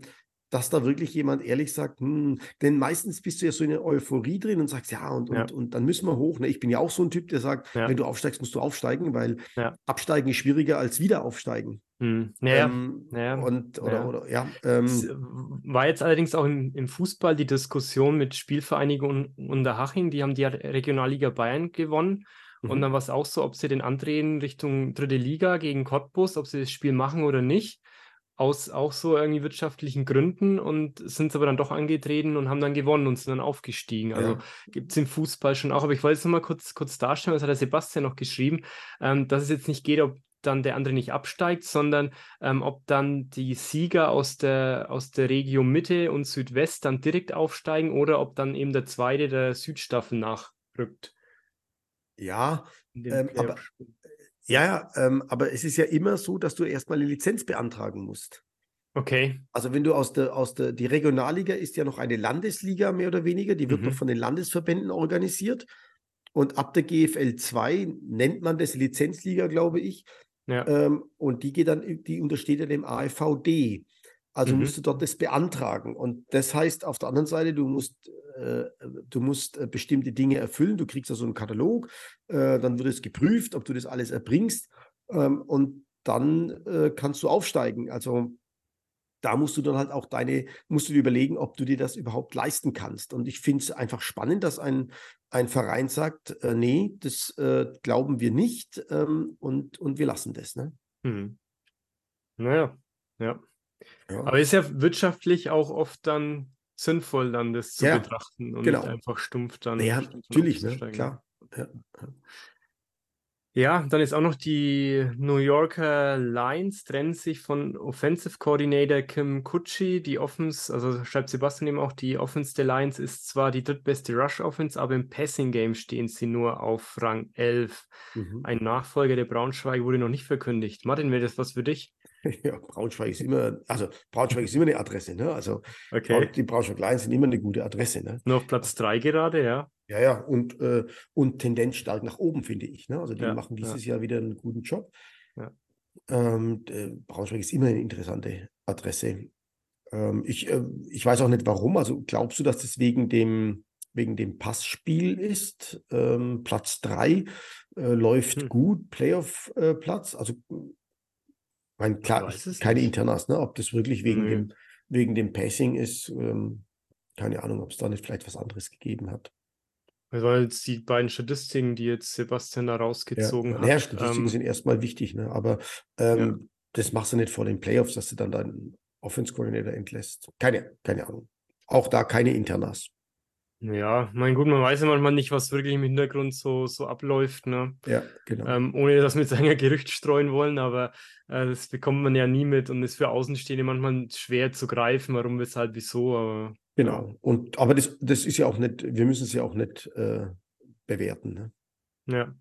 dass da wirklich jemand ehrlich sagt, hm, denn meistens bist du ja so in der Euphorie drin und sagst, ja, und, ja. und, und dann müssen wir hoch. Ne? Ich bin ja auch so ein Typ, der sagt, ja. wenn du aufsteigst, musst du aufsteigen, weil ja. absteigen ist schwieriger als wieder aufsteigen. Hm. Naja, ähm, naja, und oder, naja. oder ja. Ähm, war jetzt allerdings auch im, im, Fußball die Diskussion mit Spielvereinigung Unterhaching, die haben die Regionalliga Bayern gewonnen. Mhm. Und dann war es auch so, ob sie den andrehen Richtung dritte Liga gegen Cottbus, ob sie das Spiel machen oder nicht aus auch so irgendwie wirtschaftlichen Gründen und sind aber dann doch angetreten und haben dann gewonnen und sind dann aufgestiegen. Also ja. gibt es im Fußball schon auch. Aber ich wollte es nochmal kurz, kurz darstellen, das hat der Sebastian noch geschrieben, ähm, dass es jetzt nicht geht, ob dann der andere nicht absteigt, sondern ähm, ob dann die Sieger aus der, aus der Region Mitte und Südwest dann direkt aufsteigen oder ob dann eben der zweite der Südstaffel nachrückt. Ja, ähm, aber ja, ja, ähm, aber es ist ja immer so, dass du erstmal eine Lizenz beantragen musst. Okay. Also wenn du aus der, aus der, die Regionalliga ist ja noch eine Landesliga mehr oder weniger, die wird mhm. noch von den Landesverbänden organisiert. Und ab der GFL 2 nennt man das Lizenzliga, glaube ich. Ja. Ähm, und die geht dann, die untersteht ja dem AFVD. Also mhm. musst du dort das beantragen. Und das heißt auf der anderen Seite, du musst äh, du musst äh, bestimmte Dinge erfüllen, du kriegst also einen Katalog, äh, dann wird es geprüft, ob du das alles erbringst ähm, und dann kannst du aufsteigen. Also da musst du dann halt auch deine, musst du dir überlegen, ob du dir das überhaupt leisten kannst. Und ich finde es einfach spannend, dass ein, ein Verein sagt, äh, nee, das äh, glauben wir nicht ähm, und, und wir lassen das. Ne? Hm. Naja, ja. ja. Aber ist ja wirtschaftlich auch oft dann sinnvoll, dann das zu ja, betrachten und genau. nicht einfach stumpf dann. Ja, natürlich, ne? klar. Ja. Ja. dann ist auch noch die New Yorker Lions trennen sich von Offensive Coordinator Kim Kutschi. Die Offense, also schreibt Sebastian eben auch, die Offense der Lions ist zwar die drittbeste Rush Offense, aber im Passing Game stehen sie nur auf Rang 11. Mhm. Ein Nachfolger der Braunschweig wurde noch nicht verkündigt. Martin, wäre das was für dich? Ja, Braunschweig ist immer, also Braunschweig ist immer eine Adresse, ne? Also okay. die Braunschweig Lions sind immer eine gute Adresse, ne? Nur auf Platz 3 gerade, ja. Ja, ja, und, äh, und Tendenz stark nach oben, finde ich. Ne? Also die ja, machen dieses ja. Jahr wieder einen guten Job. Ja. Ähm, äh, Braunschweig ist immer eine interessante Adresse. Ähm, ich, äh, ich weiß auch nicht warum. Also glaubst du, dass das wegen dem, wegen dem Passspiel ist? Ähm, Platz 3 äh, läuft hm. gut, Playoff-Platz. Äh, also meine, klar, keine nicht. Internas, ne? Ob das wirklich wegen, dem, wegen dem Passing ist, ähm, keine Ahnung, ob es da nicht vielleicht was anderes gegeben hat. Das waren jetzt die beiden Statistiken, die jetzt Sebastian da rausgezogen ja, hat. Ja, Statistiken ähm, sind erstmal wichtig, ne? aber ähm, ja. das machst du nicht vor den Playoffs, dass du dann deinen Offense Coordinator entlässt. Keine, keine Ahnung. Auch da keine Internas. Ja, mein gut, man weiß ja manchmal nicht, was wirklich im Hintergrund so, so abläuft, ne? Ja, genau. Ähm, ohne dass wir jetzt ein Gerücht streuen wollen, aber äh, das bekommt man ja nie mit und ist für Außenstehende manchmal schwer zu greifen, warum, weshalb, wieso, aber. Genau. Und aber das, das ist ja auch nicht, wir müssen es ja auch nicht äh, bewerten, ne? Ja.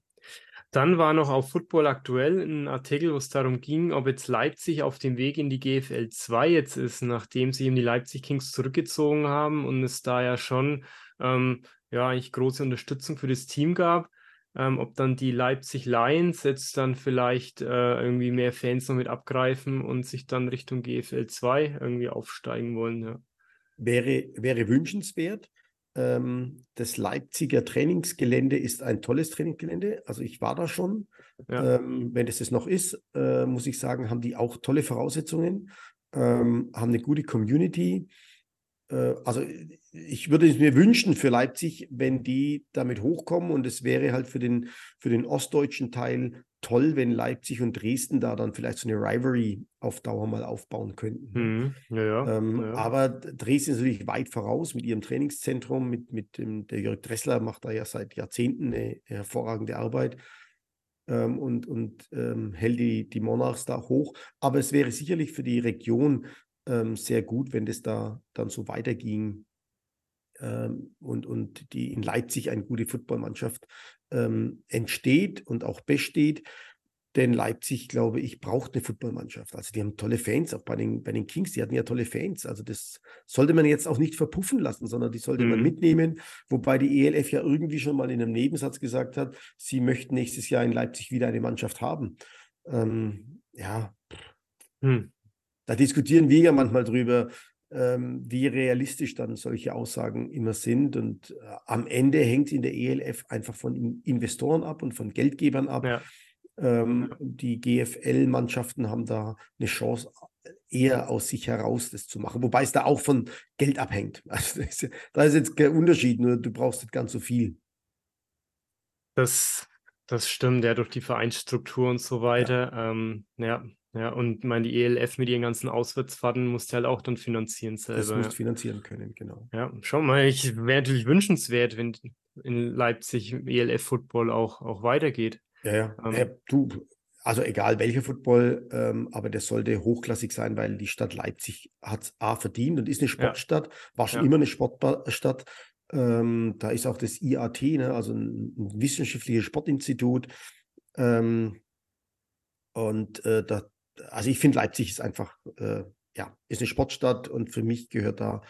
Dann war noch auf Football aktuell ein Artikel, wo es darum ging, ob jetzt Leipzig auf dem Weg in die GFL 2 jetzt ist, nachdem sie eben die Leipzig Kings zurückgezogen haben und es da ja schon ähm, ja eigentlich große Unterstützung für das Team gab. Ähm, ob dann die Leipzig Lions jetzt dann vielleicht äh, irgendwie mehr Fans noch mit abgreifen und sich dann Richtung GFL 2 irgendwie aufsteigen wollen. Ja. Wäre, wäre wünschenswert. Ähm, das Leipziger Trainingsgelände ist ein tolles Trainingsgelände. Also ich war da schon. Ja. Ähm, wenn es das noch ist, äh, muss ich sagen, haben die auch tolle Voraussetzungen, ähm, haben eine gute Community. Äh, also ich würde es mir wünschen für Leipzig, wenn die damit hochkommen und es wäre halt für den, für den ostdeutschen Teil toll, wenn Leipzig und Dresden da dann vielleicht so eine Rivalry auf Dauer mal aufbauen könnten. Mhm. Ja, ja, ähm, ja. Aber Dresden ist natürlich weit voraus mit ihrem Trainingszentrum, mit, mit dem, der Jörg Dressler macht da ja seit Jahrzehnten eine hervorragende Arbeit ähm, und, und ähm, hält die, die Monarchs da hoch. Aber es wäre sicherlich für die Region ähm, sehr gut, wenn das da dann so weiterging ähm, und, und die in Leipzig eine gute Footballmannschaft ähm, entsteht und auch besteht. Denn Leipzig, glaube ich, braucht eine Footballmannschaft. Also die haben tolle Fans, auch bei den, bei den Kings, die hatten ja tolle Fans. Also das sollte man jetzt auch nicht verpuffen lassen, sondern die sollte mhm. man mitnehmen. Wobei die ELF ja irgendwie schon mal in einem Nebensatz gesagt hat, sie möchten nächstes Jahr in Leipzig wieder eine Mannschaft haben. Ähm, ja, mhm. Da diskutieren wir ja manchmal drüber, ähm, wie realistisch dann solche Aussagen immer sind. Und äh, am Ende hängt es in der ELF einfach von Investoren ab und von Geldgebern ab. Ja. Ähm, die GFL-Mannschaften haben da eine Chance, eher aus sich heraus das zu machen, wobei es da auch von Geld abhängt. Also ist, da ist jetzt kein Unterschied, nur du brauchst nicht ganz so viel. Das, das stimmt, ja, durch die Vereinsstruktur und so weiter. Ja, ähm, ja, ja und meine, die ELF mit ihren ganzen Auswärtsfahrten musste halt auch dann finanzieren selber. Das musst ja. finanzieren können, genau. Ja, schau mal, ich wäre natürlich wünschenswert, wenn in Leipzig ELF-Football auch, auch weitergeht. Ja, ja. Ähm, äh, du, also egal welcher Football, ähm, aber der sollte hochklassig sein, weil die Stadt Leipzig hat es A verdient und ist eine Sportstadt, ja. war schon ja. immer eine Sportstadt. Ähm, da ist auch das IAT, ne, also ein, ein wissenschaftliches Sportinstitut. Ähm, und äh, da, also ich finde, Leipzig ist einfach, äh, ja, ist eine Sportstadt und für mich gehört da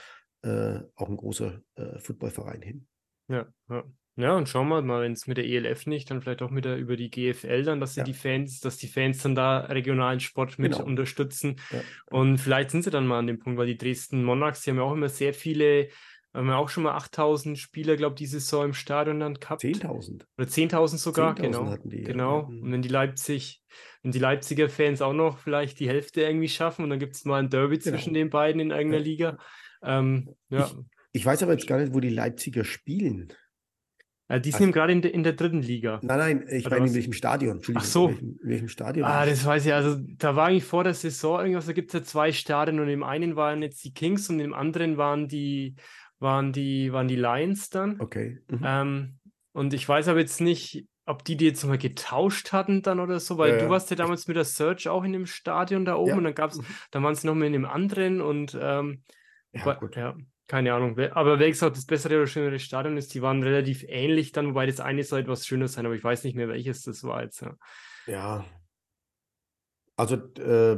äh, auch ein großer äh, Footballverein hin. Ja, ja. Ja, und schauen wir mal, wenn es mit der ELF nicht, dann vielleicht auch mit der über die GFL dann, dass sie ja. die Fans, dass die Fans dann da regionalen Sport mit genau. unterstützen. Ja. Und vielleicht sind sie dann mal an dem Punkt, weil die Dresden Monarchs, die haben ja auch immer sehr viele, haben ja auch schon mal 8000 Spieler, glaube ich, diese Saison im Stadion dann gehabt. 10.000. Oder 10.000 sogar, 10 genau. Die, genau. Ja. Und wenn die Leipzig, wenn die Leipziger Fans auch noch vielleicht die Hälfte irgendwie schaffen und dann gibt es mal ein Derby genau. zwischen den beiden in eigener Liga. Ähm, ja. Ich, ich weiß aber jetzt gar nicht, wo die Leipziger spielen. Äh, die sind also, gerade in, de, in, der dritten Liga. Nein, nein, ich meine in welchem Stadion. Ach so. In welchem, in welchem Stadion? Ah, das weiß ich. Also da war eigentlich vor der Saison irgendwas, da gibt es ja zwei Stadien und im einen waren jetzt die Kings und im anderen waren die, waren die, waren die Lions dann. Okay. Mhm. Ähm, und ich weiß aber jetzt nicht, ob die die jetzt mal getauscht hatten dann oder so, weil ja, du warst ja damals mit der Search auch in dem Stadion da oben ja. und dann gab's, mhm. dann waren sie noch mal in dem anderen und ähm, ja, gut. ja. Keine Ahnung. Aber wer gesagt das bessere oder schönere Stadion ist, die waren relativ ähnlich dann, wobei das eine soll etwas schöner sein, aber ich weiß nicht mehr, welches das war jetzt. Ja. ja. Also, äh,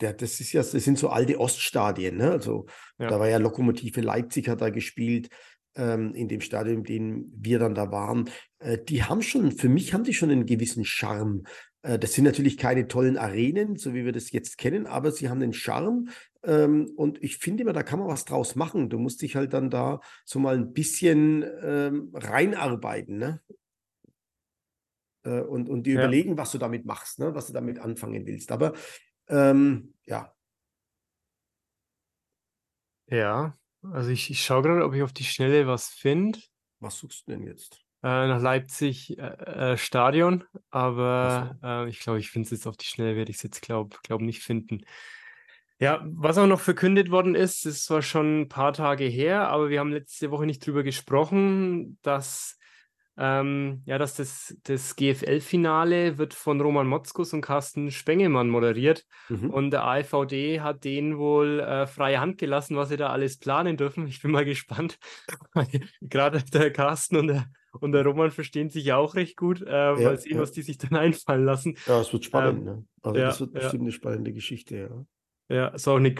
der, das ist ja, das sind so alte Oststadien, ne? Also, ja. da war ja Lokomotive Leipzig hat da gespielt, ähm, in dem Stadion, in dem wir dann da waren. Äh, die haben schon, für mich haben die schon einen gewissen Charme. Äh, das sind natürlich keine tollen Arenen, so wie wir das jetzt kennen, aber sie haben einen Charme. Ähm, und ich finde immer, da kann man was draus machen. Du musst dich halt dann da so mal ein bisschen ähm, reinarbeiten. Ne? Äh, und, und dir ja. überlegen, was du damit machst, ne? was du damit anfangen willst. Aber ähm, ja. Ja, also ich, ich schaue gerade, ob ich auf die Schnelle was finde. Was suchst du denn jetzt? äh, nach Leipzig äh, äh Stadion, aber so. äh, ich glaube, ich finde es jetzt auf die Schnelle, werde ich es jetzt, glaube glaub nicht finden. Ja, was auch noch verkündet worden ist, ist zwar schon ein paar Tage her, aber wir haben letzte Woche nicht drüber gesprochen, dass ähm, ja, dass das, das GFL-Finale wird von Roman Motzkus und Carsten Spengemann moderiert. Mhm. Und der AVD hat denen wohl äh, freie Hand gelassen, was sie da alles planen dürfen. Ich bin mal gespannt. Gerade der Carsten und der, und der Roman verstehen sich ja auch recht gut. Äh, ja, mal sehen, ja. was die sich dann einfallen lassen. Ja, es wird spannend. Ähm, ne? Also ja, das wird bestimmt eine spannende Geschichte, ja. Ja, auch eine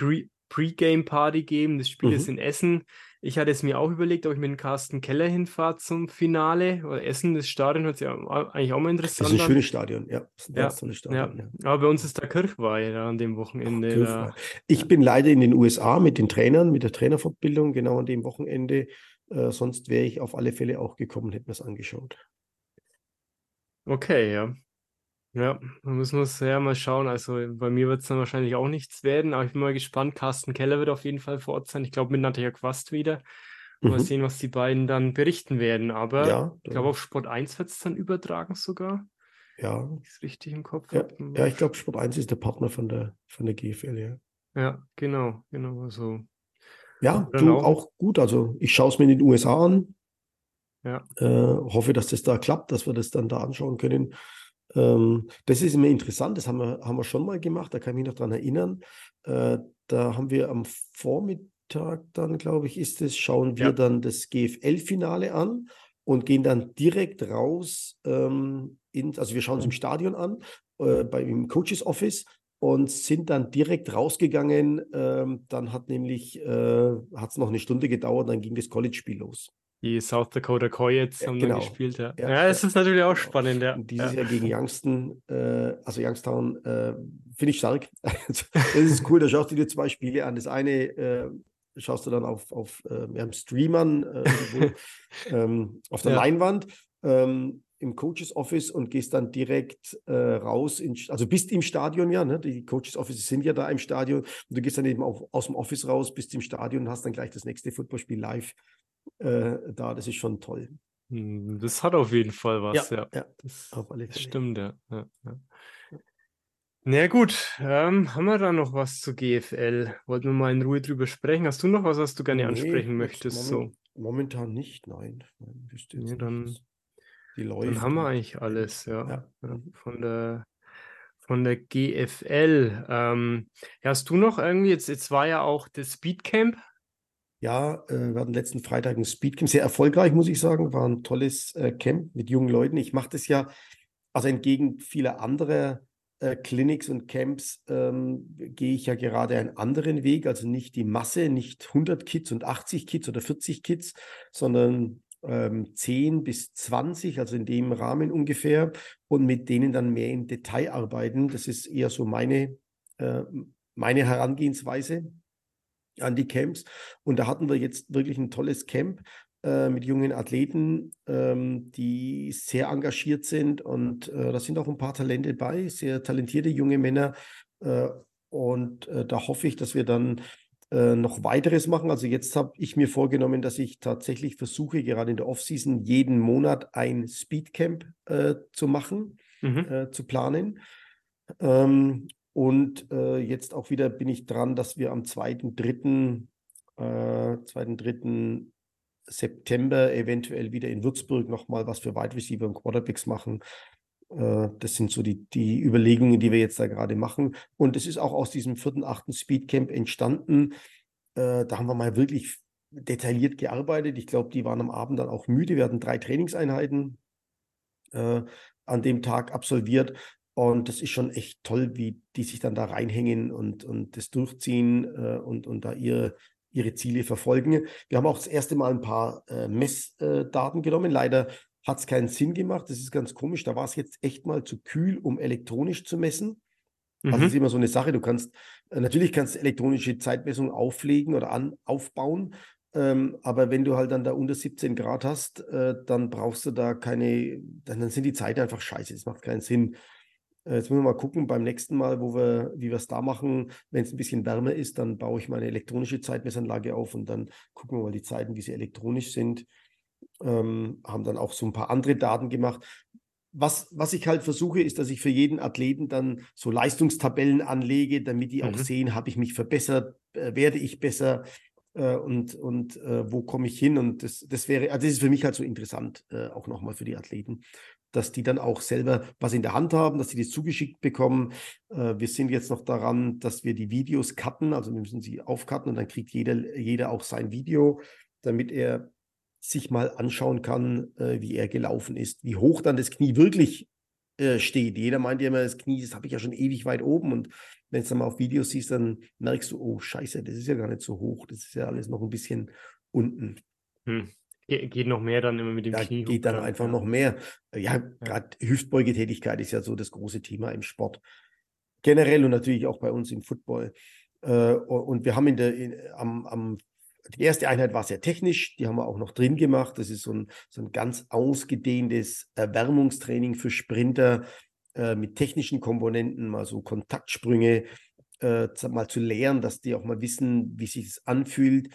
Pre-Game-Party geben. Das Spiel mhm. ist in Essen. Ich hatte es mir auch überlegt, ob ich mit dem Carsten Keller hinfahre zum Finale. Oder Essen, das Stadion hört sich eigentlich auch mal interessant an. Das ist ein schönes Stadion, ja. Ja, Stadion, ja. ja. Aber bei uns ist da Kirchweih ja, an dem Wochenende. Ach, ich bin leider in den USA mit den Trainern, mit der Trainerfortbildung, genau an dem Wochenende. Äh, sonst wäre ich auf alle Fälle auch gekommen, hätte mir es angeschaut. Okay, ja. Ja, da müssen wir es ja mal schauen. Also bei mir wird es dann wahrscheinlich auch nichts werden, aber ich bin mal gespannt. Carsten Keller wird auf jeden Fall vor Ort sein. Ich glaube mit Natalia Quast wieder. Mal mhm. sehen, was die beiden dann berichten werden. Aber ja, ich glaube, auf Sport 1 wird es dann übertragen sogar. Ja. Es richtig im Kopf ja, habe. Ja, ich glaube, Sport 1 ist der Partner von der, von der GFL, ja. Ja, genau, genau. Also, ja, du auch, auch gut. Also ich schaue es mir in den USA an. Ja. Äh, hoffe, dass das da klappt, dass wir das dann da anschauen können. Ähm, das ist immer interessant, das haben wir, haben wir schon mal gemacht, da kann ich mich noch dran erinnern. Äh, da haben wir am Vormittag dann, glaube ich, ist es, schauen wir ja. dann das GFL-Finale an und gehen dann direkt raus, ähm, in, also wir schauen es im Stadion an, äh, beim Coaches Office und sind dann direkt rausgegangen. Ähm, dann hat nämlich, äh, hat es noch eine Stunde gedauert, dann ging das College-Spiel los. Die South Dakota Coyotes ja, haben genau. gespielt, ja. Ja, ja es ist natürlich auch spannend, ja. Und dieses Jahr gegen Youngstown, äh, also Youngstown, äh, finde ich stark. das ist cool, da schaust du dir zwei Spiele an. Das eine äh, schaust du dann auf, auf äh, ja, Stream an, äh, ähm, auf der Leinwand. Ähm, im Coaches Office und gehst dann direkt äh, raus, in, also bist im Stadion ja, ne? die Coaches Offices sind ja da im Stadion und du gehst dann eben auch aus dem Office raus, bist im Stadion und hast dann gleich das nächste Footballspiel live äh, da. Das ist schon toll. Hm, das hat auf jeden Fall was, ja. ja. ja das, auf alle Fälle. stimmt, ja. ja, ja. Na gut, ähm, haben wir da noch was zu GFL? Wollten wir mal in Ruhe drüber sprechen? Hast du noch was, was du gerne nee, ansprechen möchtest? Moment, so? Momentan nicht, nein. nein ja, dann, dann haben wir eigentlich alles, ja. ja. Von der von der GFL. Ähm, hast du noch irgendwie, jetzt, jetzt war ja auch das Speedcamp ja, äh, wir hatten letzten Freitag ein Speedcamp, sehr erfolgreich, muss ich sagen. War ein tolles äh, Camp mit jungen Leuten. Ich mache das ja, also entgegen vieler anderer äh, Clinics und Camps ähm, gehe ich ja gerade einen anderen Weg, also nicht die Masse, nicht 100 Kids und 80 Kids oder 40 Kids, sondern ähm, 10 bis 20, also in dem Rahmen ungefähr, und mit denen dann mehr im Detail arbeiten. Das ist eher so meine, äh, meine Herangehensweise an die Camps. Und da hatten wir jetzt wirklich ein tolles Camp äh, mit jungen Athleten, ähm, die sehr engagiert sind. Und äh, da sind auch ein paar Talente bei, sehr talentierte junge Männer. Äh, und äh, da hoffe ich, dass wir dann äh, noch weiteres machen. Also jetzt habe ich mir vorgenommen, dass ich tatsächlich versuche, gerade in der Offseason jeden Monat ein Speedcamp äh, zu machen, mhm. zu planen. Ähm, und äh, jetzt auch wieder bin ich dran, dass wir am 2.3. Äh, 2. September eventuell wieder in Würzburg nochmal was für Wide Receiver und Quarterbacks machen. Äh, das sind so die, die Überlegungen, die wir jetzt da gerade machen. Und es ist auch aus diesem 4.8. Speedcamp entstanden. Äh, da haben wir mal wirklich detailliert gearbeitet. Ich glaube, die waren am Abend dann auch müde. Wir hatten drei Trainingseinheiten äh, an dem Tag absolviert. Und das ist schon echt toll, wie die sich dann da reinhängen und, und das durchziehen äh, und, und da ihre, ihre Ziele verfolgen. Wir haben auch das erste Mal ein paar äh, Messdaten genommen. Leider hat es keinen Sinn gemacht. Das ist ganz komisch. Da war es jetzt echt mal zu kühl, um elektronisch zu messen. Also mhm. Das ist immer so eine Sache. Du kannst, äh, natürlich kannst du elektronische Zeitmessungen auflegen oder an, aufbauen. Ähm, aber wenn du halt dann da unter 17 Grad hast, äh, dann brauchst du da keine, dann, dann sind die Zeiten einfach scheiße. Es macht keinen Sinn. Äh, jetzt müssen wir mal gucken, beim nächsten Mal, wo wir, wie wir es da machen, wenn es ein bisschen wärmer ist, dann baue ich meine elektronische Zeitmessanlage auf und dann gucken wir mal die Zeiten, wie sie elektronisch sind. Ähm, haben dann auch so ein paar andere Daten gemacht. Was, was ich halt versuche, ist, dass ich für jeden Athleten dann so Leistungstabellen anlege, damit die mhm. auch sehen, habe ich mich verbessert, äh, werde ich besser äh, und, und äh, wo komme ich hin. Und das, das wäre, also das ist für mich halt so interessant, äh, auch nochmal für die Athleten dass die dann auch selber was in der Hand haben, dass sie das zugeschickt bekommen. Äh, wir sind jetzt noch daran, dass wir die Videos cutten, also wir müssen sie aufcutten und dann kriegt jeder, jeder auch sein Video, damit er sich mal anschauen kann, äh, wie er gelaufen ist, wie hoch dann das Knie wirklich äh, steht. Jeder meint ja immer, das Knie, das habe ich ja schon ewig weit oben und wenn du dann mal auf Videos siehst, dann merkst du, oh scheiße, das ist ja gar nicht so hoch, das ist ja alles noch ein bisschen unten. Hm. Geht noch mehr dann immer mit dem da Knie. Geht dann einfach ja. noch mehr. Ja, gerade Hüftbeugetätigkeit ist ja so das große Thema im Sport. Generell und natürlich auch bei uns im Football. Äh, und wir haben in der, in, am, am, die erste Einheit war sehr technisch, die haben wir auch noch drin gemacht. Das ist so ein, so ein ganz ausgedehntes Erwärmungstraining für Sprinter, äh, mit technischen Komponenten, mal so Kontaktsprünge äh, mal zu lernen, dass die auch mal wissen, wie sich es anfühlt.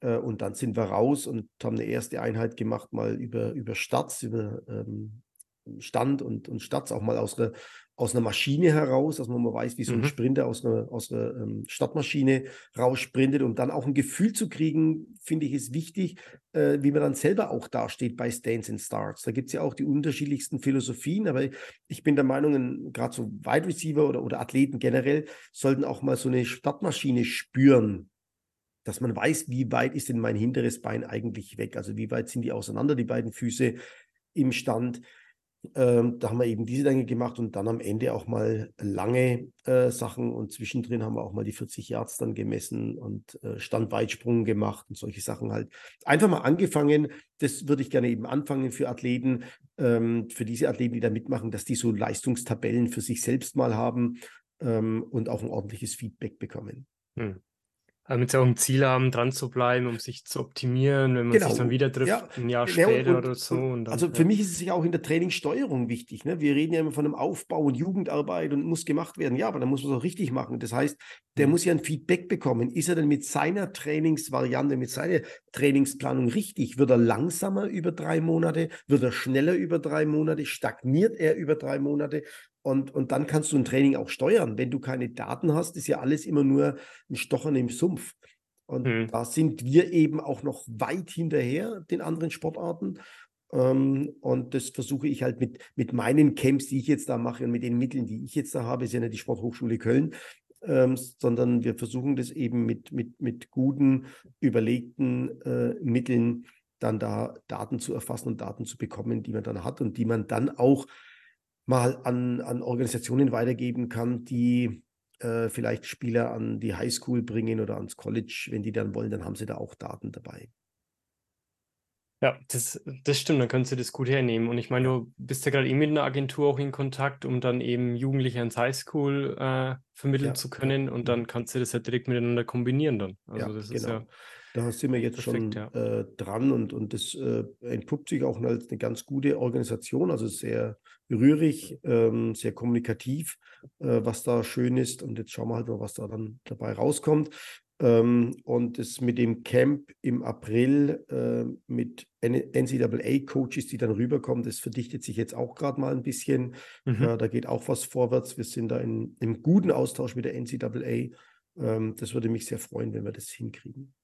Äh, und dann sind wir raus und haben eine erste Einheit gemacht, mal über, über Starts, über ähm, Stand und, und Starts, auch mal aus einer, aus einer Maschine heraus, dass man mal weiß, wie so ein mhm. Sprinter aus einer, aus einer ähm, Startmaschine raussprintet, um dann auch ein Gefühl zu kriegen, finde ich, ist wichtig, äh, wie man dann selber auch dasteht bei Stands and Starts. Da gibt es ja auch die unterschiedlichsten Philosophien, aber ich bin der Meinung, gerade so Wide Receiver oder, oder Athleten generell sollten auch mal so eine Startmaschine spüren, dass man weiß, wie weit ist denn mein hinteres Bein eigentlich weg? Also wie weit sind die auseinander, die beiden Füße im Stand? Ähm, da haben wir eben diese Dinge gemacht und dann am Ende auch mal lange äh, Sachen und zwischendrin haben wir auch mal die 40 Yards dann gemessen und äh, Standweitsprung gemacht und solche Sachen halt. Einfach mal angefangen, das würde ich gerne eben anfangen für Athleten, ähm, für diese Athleten, die da mitmachen, dass die so Leistungstabellen für sich selbst mal haben ähm, und auch ein ordentliches Feedback bekommen. Hm damit sie auch ein Ziel haben, dran zu bleiben, um sich zu optimieren, wenn man genau. sich dann wieder trifft, ja. ein Jahr später ja, und, oder so. Und dann, also für ja. mich ist es ja auch in der Trainingssteuerung wichtig. Ne? Wir reden ja immer von einem Aufbau und Jugendarbeit und muss gemacht werden. Ja, aber dann muss man es auch richtig machen. Das heißt, der mhm. muss ja ein Feedback bekommen. Ist er denn mit seiner Trainingsvariante, mit seiner Trainingsplanung richtig? Wird er langsamer über drei Monate? Wird er schneller über drei Monate? Stagniert er über drei Monate? Und, und dann kannst du ein Training auch steuern. Wenn du keine Daten hast, ist ja alles immer nur ein Stochern im Sumpf. Und hm. da sind wir eben auch noch weit hinterher den anderen Sportarten. Ähm, und das versuche ich halt mit, mit meinen Camps, die ich jetzt da mache und mit den Mitteln, die ich jetzt da habe, ist ja nicht die Sporthochschule Köln, ähm, sondern wir versuchen das eben mit, mit, mit guten, überlegten äh, Mitteln dann da Daten zu erfassen und Daten zu bekommen, die man dann hat und die man dann auch mal an, an Organisationen weitergeben kann, die äh, vielleicht Spieler an die Highschool bringen oder ans College. Wenn die dann wollen, dann haben sie da auch Daten dabei. Ja, das, das stimmt, dann können Sie das gut hernehmen. Und ich meine, du bist ja gerade eben mit einer Agentur auch in Kontakt, um dann eben Jugendliche ans Highschool äh, vermitteln ja, zu können. Und dann mhm. kannst du das ja direkt miteinander kombinieren dann. Also ja, das genau. ist ja da sind wir jetzt Perfekt, schon ja. äh, dran und, und das äh, entpuppt sich auch als eine ganz gute Organisation, also sehr rührig, ähm, sehr kommunikativ, äh, was da schön ist. Und jetzt schauen wir halt mal, was da dann dabei rauskommt. Ähm, und das mit dem Camp im April äh, mit NCAA-Coaches, die dann rüberkommen, das verdichtet sich jetzt auch gerade mal ein bisschen. Mhm. Da geht auch was vorwärts. Wir sind da in, im guten Austausch mit der NCAA. Ähm, das würde mich sehr freuen, wenn wir das hinkriegen.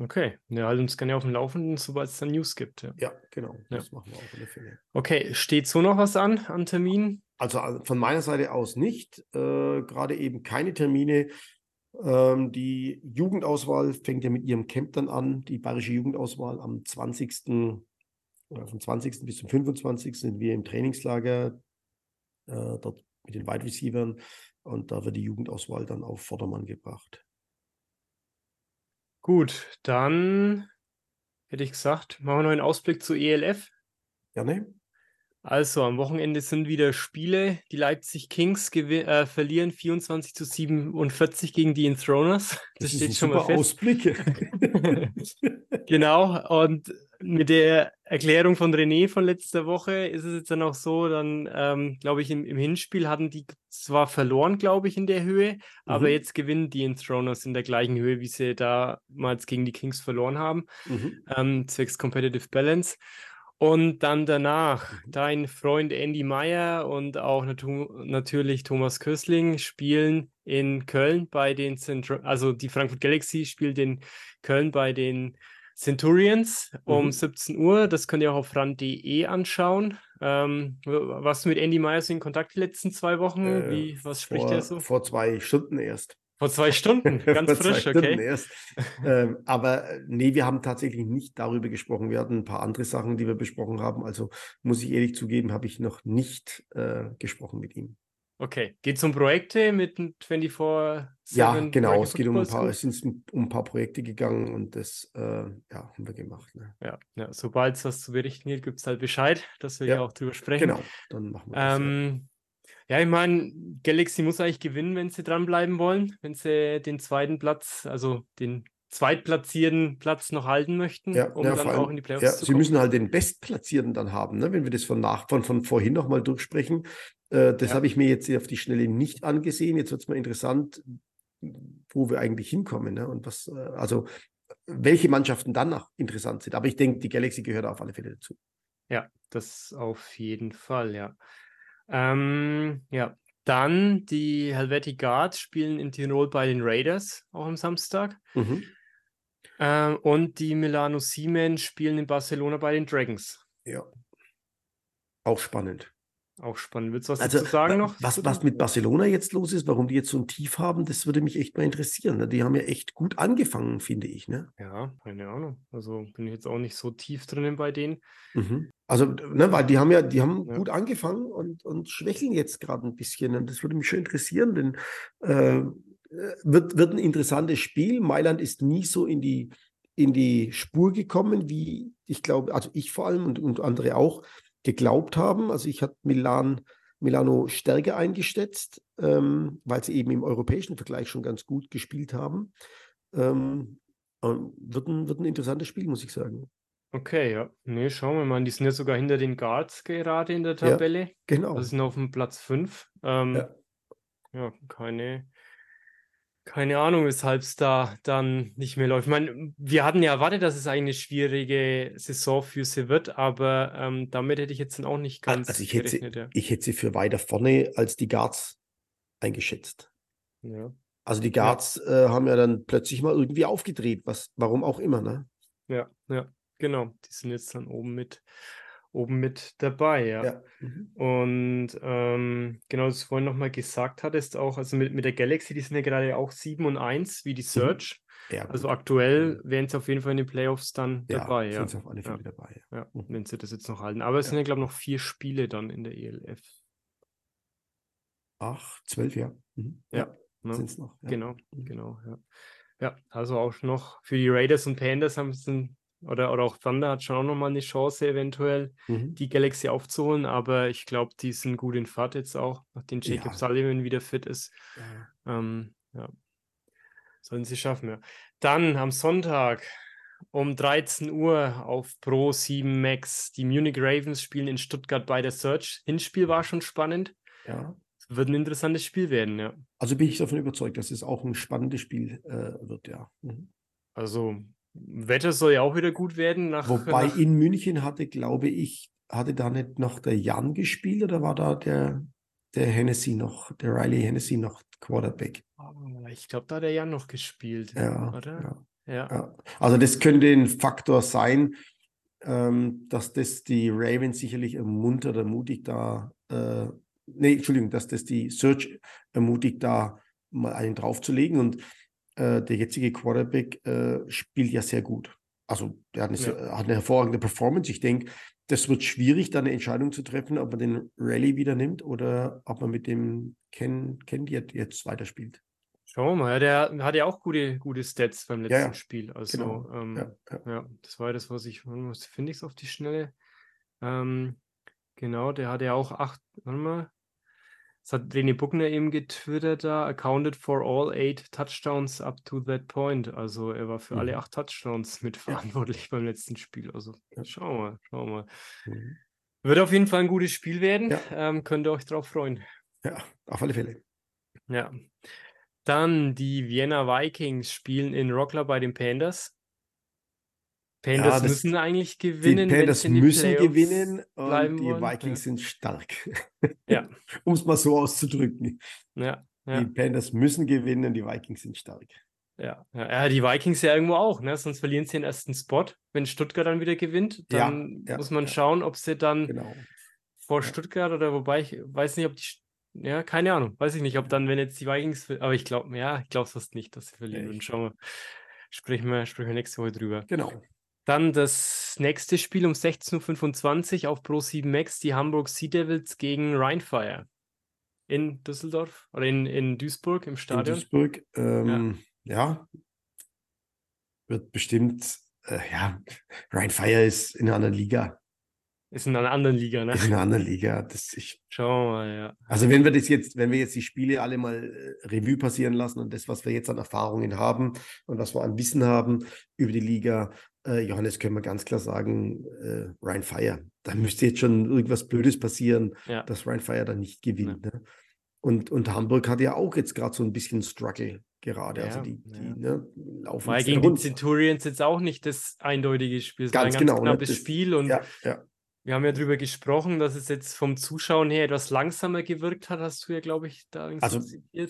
Okay, ja, halt uns gerne auf dem Laufenden, sobald es dann News gibt. Ja, ja genau. Ja. Das machen wir auch in der Fälle. Okay, steht so noch was an an Terminen? Also äh, von meiner Seite aus nicht. Äh, Gerade eben keine Termine. Ähm, die Jugendauswahl fängt ja mit ihrem Camp dann an. Die bayerische Jugendauswahl am 20. oder vom 20. bis zum 25. sind wir im Trainingslager äh, dort mit den Wide Receivers und da wird die Jugendauswahl dann auf Vordermann gebracht. Gut, dann hätte ich gesagt, machen wir noch einen Ausblick zu ELF. Gerne. Also, am Wochenende sind wieder Spiele. Die Leipzig Kings äh, verlieren 24 zu 47 gegen die Enthroners. Das, das steht schon mal fest. Ausblick. genau. Und mit der Erklärung von René von letzter Woche ist es jetzt dann auch so, dann ähm, glaube ich, im, im, Hinspiel hatten die zwar verloren, glaube ich, in der Höhe, mhm. aber jetzt gewinnen die Enthroners in der gleichen Höhe, wie sie damals gegen die Kings verloren haben, mhm. ähm, zwecks Competitive Balance. Und dann danach mhm. dein Freund Andy Meyer und auch natu natürlich Thomas Kösling spielen in Köln bei den Central, also die Frankfurt Galaxy spielt in Köln bei den Centurions um mhm. 17 Uhr. Das könnt ihr auch auf ran.de anschauen. Ähm, warst du mit Andy Meyer in Kontakt die letzten zwei Wochen? Äh, Wie, was spricht vor, er so? Vor zwei Stunden erst. Vor zwei Stunden, ganz frisch, okay. Erst. Ähm, aber äh, nee, wir haben tatsächlich nicht darüber gesprochen. Wir hatten ein paar andere Sachen, die wir besprochen haben. Also muss ich ehrlich zugeben, habe ich noch nicht äh, gesprochen mit ihm. Okay, geht es um Projekte mit 24 Ja, genau, es geht um ein paar, es sind um ein paar Projekte gegangen und das äh, ja, haben wir gemacht. Ne? Ja, ja sobald es was zu berichten gibt, gibt es halt Bescheid, dass wir ja auch drüber sprechen. Genau, dann machen wir das. Ähm, ja, ich meine, Galaxy muss eigentlich gewinnen, wenn sie dranbleiben wollen, wenn sie den zweiten Platz, also den zweitplatzierten Platz noch halten möchten, ja, um ja, dann allem, auch in die Playoffs ja, zu kommen. Sie müssen halt den Bestplatzierten dann haben, ne? wenn wir das von, nach, von, von vorhin nochmal durchsprechen. Äh, das ja. habe ich mir jetzt auf die Schnelle nicht angesehen. Jetzt wird es mal interessant, wo wir eigentlich hinkommen. Ne? Und was, äh, also welche Mannschaften dann noch interessant sind. Aber ich denke, die Galaxy gehört auf alle Fälle dazu. Ja, das auf jeden Fall, ja. Ähm, ja, dann die Helvetic Guards spielen in Tirol bei den Raiders, auch am Samstag. Mhm. Ähm, und die Milano Siemens spielen in Barcelona bei den Dragons. Ja. Auch spannend. Auch spannend. Willst du was also, dazu sagen noch? Was, was mit Barcelona jetzt los ist, warum die jetzt so ein Tief haben, das würde mich echt mal interessieren. Ne? Die haben ja echt gut angefangen, finde ich. Ne? Ja, keine Ahnung. Also bin ich jetzt auch nicht so tief drinnen bei denen. Mhm. Also, ne, weil die haben ja, die haben ja. gut angefangen und, und schwächeln jetzt gerade ein bisschen. Und das würde mich schon interessieren, denn äh, wird, wird ein interessantes Spiel. Mailand ist nie so in die, in die Spur gekommen, wie ich glaube, also ich vor allem und, und andere auch geglaubt haben. Also ich habe Milan, Milano stärker eingeschätzt, ähm, weil sie eben im europäischen Vergleich schon ganz gut gespielt haben. Ähm, wird, ein, wird ein interessantes Spiel, muss ich sagen. Okay, ja. Nee, schauen wir mal. Die sind ja sogar hinter den Guards gerade in der Tabelle. Ja, genau. Das sind auf dem Platz 5. Ähm, ja. ja, keine, keine Ahnung, weshalb es da dann nicht mehr läuft. Ich meine, wir hatten ja erwartet, dass es eine schwierige Saison für sie wird, aber ähm, damit hätte ich jetzt dann auch nicht ganz also ich gerechnet. Hätte, ja. Ich hätte sie für weiter vorne als die Guards eingeschätzt. Ja. Also die Guards ja. Äh, haben ja dann plötzlich mal irgendwie aufgedreht, was, warum auch immer, ne? Ja, ja, genau. Die sind jetzt dann oben mit oben mit dabei, ja. ja. Mhm. Und ähm, genau, das du vorhin nochmal gesagt hattest, auch, also mit, mit der Galaxy, die sind ja gerade auch 7 und 1 wie die mhm. Search. Mhm. Ja, also aktuell mhm. wären sie auf jeden Fall in den Playoffs dann ja, dabei, ja. Sind sie auf alle Fälle ja. dabei. Ja, mhm. wenn sie das jetzt noch halten. Aber es sind ja, glaube ich, noch vier Spiele dann in der ELF. Ach, zwölf, ja. Mhm. Ja, ne? sind es noch. Genau, genau, ja. Ja, also auch noch für die Raiders und Pandas haben sie oder, oder auch Thunder hat schon auch nochmal eine Chance, eventuell mhm. die Galaxy aufzuholen, aber ich glaube, die sind gut in Fahrt jetzt auch, nachdem Jacob ja. Sullivan wieder fit ist. Ja. Ähm, ja. Sollen sie schaffen, ja. Dann am Sonntag um 13 Uhr auf Pro 7 Max. Die Munich Ravens spielen in Stuttgart bei der Search. Hinspiel war schon spannend. Ja. Wird ein interessantes Spiel werden, ja. Also bin ich davon überzeugt, dass es auch ein spannendes Spiel äh, wird, ja. Mhm. Also Wetter soll ja auch wieder gut werden. Nach, Wobei nach... in München hatte, glaube ich, hatte da nicht noch der Jan gespielt oder war da der, der Hennessy noch, der Riley Hennessy noch Quarterback? Ah, ich glaube, da hat der Jan noch gespielt. Ja, oder? Ja, ja. ja. Also das könnte ein Faktor sein, ähm, dass das die Ravens sicherlich ermuntert, ermutigt da, äh, nee, Entschuldigung, dass das die Search ermutigt, da mal einen draufzulegen. Und äh, der jetzige Quarterback äh, spielt ja sehr gut. Also der hat eine, ja. hat eine hervorragende Performance. Ich denke, das wird schwierig, da eine Entscheidung zu treffen, ob man den Rallye wieder nimmt oder ob man mit dem Ken, Ken jetzt weiterspielt. Schauen wir mal, der hat ja auch gute, gute Stats beim letzten ja, ja. Spiel. Also, genau. ähm, ja, ja, das war das, was ich, finde ich es auf die Schnelle. Ähm, genau, der hat ja auch acht, warte mal, das hat René Buckner eben getwittert da, accounted for all eight touchdowns up to that point. Also er war für mhm. alle acht Touchdowns mitverantwortlich ja. beim letzten Spiel. Also schauen wir mal, schauen wir mal. Mhm. Wird auf jeden Fall ein gutes Spiel werden. Ja. Ähm, könnt ihr euch drauf freuen. Ja, auf alle Fälle. Ja. Dann die Vienna Vikings spielen in Rockler bei den Pandas. Panthers ja, müssen eigentlich gewinnen. Die Panthers die müssen gewinnen und die wollen. Vikings ja. sind stark. Ja. um es mal so auszudrücken. Ja, ja. Die Panthers müssen gewinnen, die Vikings sind stark. Ja, ja, die Vikings ja irgendwo auch, ne? sonst verlieren sie den ersten Spot. Wenn Stuttgart dann wieder gewinnt, dann muss man schauen, ob sie dann genau. vor Stuttgart oder wobei ich weiß nicht, ob die, ja, keine Ahnung, weiß ich nicht, ob dann, wenn jetzt die Vikings, aber ich glaube, ja, ich glaube fast nicht, dass sie verlieren. Und schauen wir, sprechen wir, sprechen wir nächste Woche drüber. Genau. Dann das nächste Spiel um 16.25 Uhr auf Pro 7 Max, die Hamburg Sea Devils gegen Rheinfire. In Düsseldorf oder in, in Duisburg im Stadion. In Duisburg, ähm, ja. ja. Wird bestimmt, äh, ja, Rheinfire ist in einer anderen Liga. Ist in einer anderen Liga, ne? Ist in einer anderen Liga. Das, ich, Schauen wir mal, ja. Also wenn wir das jetzt, wenn wir jetzt die Spiele alle mal äh, Revue passieren lassen und das, was wir jetzt an Erfahrungen haben und was wir an Wissen haben über die Liga, äh, Johannes, können wir ganz klar sagen, äh, Ryan Fire. Da müsste jetzt schon irgendwas Blödes passieren, ja. dass Ryan Fire dann nicht gewinnt. Ja. Ne? Und, und Hamburg hat ja auch jetzt gerade so ein bisschen Struggle gerade. Also ja, also die, die ne, laufen. Weil gegen die Centurions jetzt auch nicht das eindeutige Spiel. Es ganz, war ein ganz genau, ne? knappes ne? Spiel und ja, ja. Wir haben ja darüber gesprochen, dass es jetzt vom Zuschauen her etwas langsamer gewirkt hat, hast du ja, glaube ich, da Also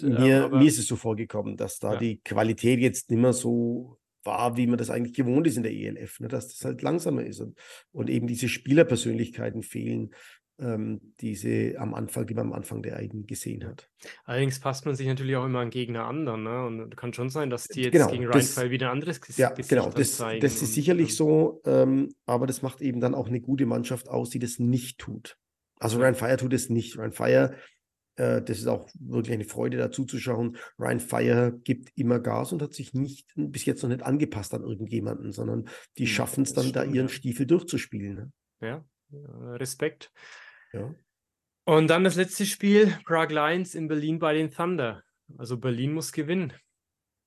mir, Aber, mir ist es so vorgekommen, dass da ja. die Qualität jetzt nicht mehr so war, wie man das eigentlich gewohnt ist in der ELF, ne? dass das halt langsamer ist und, und eben diese Spielerpersönlichkeiten fehlen ähm, diese am Anfang, die man am Anfang der eigenen gesehen hat. Allerdings passt man sich natürlich auch immer an Gegner an dann, ne? Und kann schon sein, dass die jetzt genau, gegen Rheinfall wieder ein anderes Ges ja, Gesicht genau, das, zeigen. Das ist sicherlich so, ähm, aber das macht eben dann auch eine gute Mannschaft aus, die das nicht tut. Also Ryan Fire tut es nicht. Ryan Fire, äh, das ist auch wirklich eine Freude dazu zu schauen. Ryan Fire gibt immer Gas und hat sich nicht bis jetzt noch nicht angepasst an irgendjemanden, sondern die hm, schaffen es dann, stimmt, da ihren ja. Stiefel durchzuspielen. Ne? Ja, Respekt. Ja. Und dann das letzte Spiel, Prague Lions in Berlin bei den Thunder. Also Berlin muss gewinnen.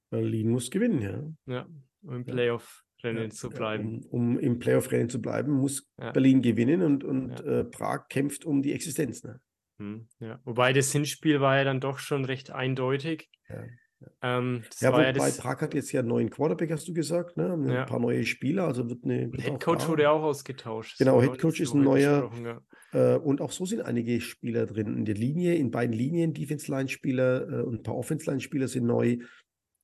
Berlin muss gewinnen, ja. Ja, um im Playoff-Rennen ja, zu bleiben. Um, um im Playoff-Rennen zu bleiben, muss ja. Berlin gewinnen und, und äh, Prag kämpft um die Existenz. Ne? Hm, ja. Wobei das Hinspiel war ja dann doch schon recht eindeutig. Ja. Ähm, ja, wobei ja das... Prag hat jetzt ja einen neuen Quarterback, hast du gesagt, ne? Ein ja. paar neue Spieler, also wird eine. Headcoach wurde auch ausgetauscht. Genau, Headcoach ist ein neuer. Ja. Äh, und auch so sind einige Spieler drin. In der Linie, in beiden Linien, Defense-Line-Spieler äh, und ein paar Offense-Line-Spieler sind neu.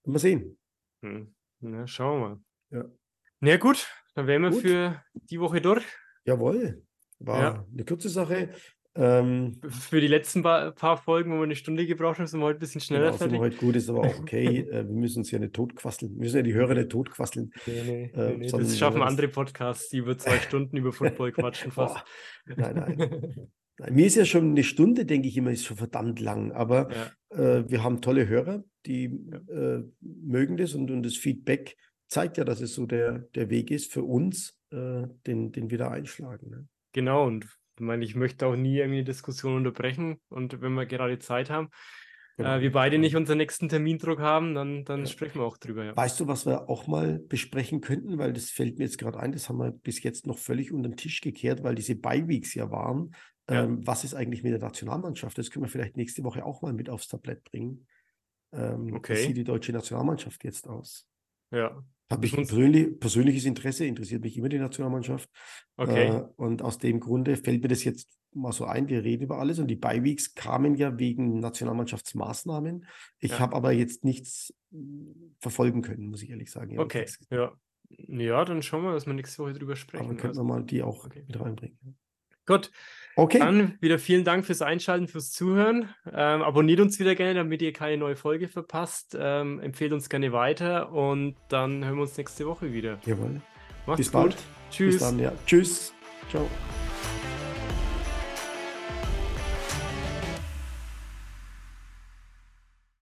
Mal sehen. Hm. Na, schauen wir mal. Ja. Na gut, dann wären wir gut. für die Woche durch. Jawohl. War eine kurze Sache. Ähm, Für die letzten paar, paar, Folgen, wo wir eine Stunde gebraucht haben, sind wir heute ein bisschen schneller genau, fertig. Sind wir heute gut, ist aber auch okay. äh, wir müssen uns ja nicht totquasseln. Wir müssen ja die Hörer nicht totquasseln. Nee, nee, äh, nee, das schaffen andere Podcasts, die über zwei Stunden über Football quatschen fast. nein, nein. nein. Mir ist ja schon eine Stunde, denke ich immer, ist schon verdammt lang. Aber ja. äh, wir haben tolle Hörer, die ja. Äh, mögen das und, und das Feedback zeigt ja, dass es so der, der Weg ist für uns, äh, den, den wir da einschlagen. Ne? Genau, und ich meine, ich möchte auch nie irgendwie eine Diskussion unterbrechen und wenn wir gerade Zeit haben, äh, genau. äh, wir beide nicht unseren nächsten Termindruck haben, dann, dann ja. sprechen wir auch drüber. Ja. Weißt du, was wir auch mal besprechen könnten, weil das fällt mir jetzt gerade ein, das haben wir bis jetzt noch völlig unter den Tisch gekehrt, weil diese Bye-Weeks ja waren. Ja. Ähm, was ist eigentlich mit der Nationalmannschaft? Das können wir vielleicht nächste Woche auch mal mit aufs Tablett bringen. Ähm, okay. Wie sieht die deutsche Nationalmannschaft jetzt aus? Ja. Habe ich persönlich, persönliches Interesse, interessiert mich immer die Nationalmannschaft. Okay. Äh, und aus dem Grunde fällt mir das jetzt mal so ein, wir reden über alles und die Beiweeks kamen ja wegen Nationalmannschaftsmaßnahmen. Ich ja. habe aber jetzt nichts hm, verfolgen können, muss ich ehrlich sagen. Okay, ja. Ja, dann schauen wir, dass wir nächste Woche drüber sprechen. Aber können also. wir mal die auch okay. mit reinbringen. Gut. Okay. Dann wieder vielen Dank fürs Einschalten, fürs Zuhören. Ähm, abonniert uns wieder gerne, damit ihr keine neue Folge verpasst. Ähm, empfehlt uns gerne weiter und dann hören wir uns nächste Woche wieder. Jawohl. Macht's Bis gut. bald. Tschüss. Bis dann, ja. Tschüss. Ciao.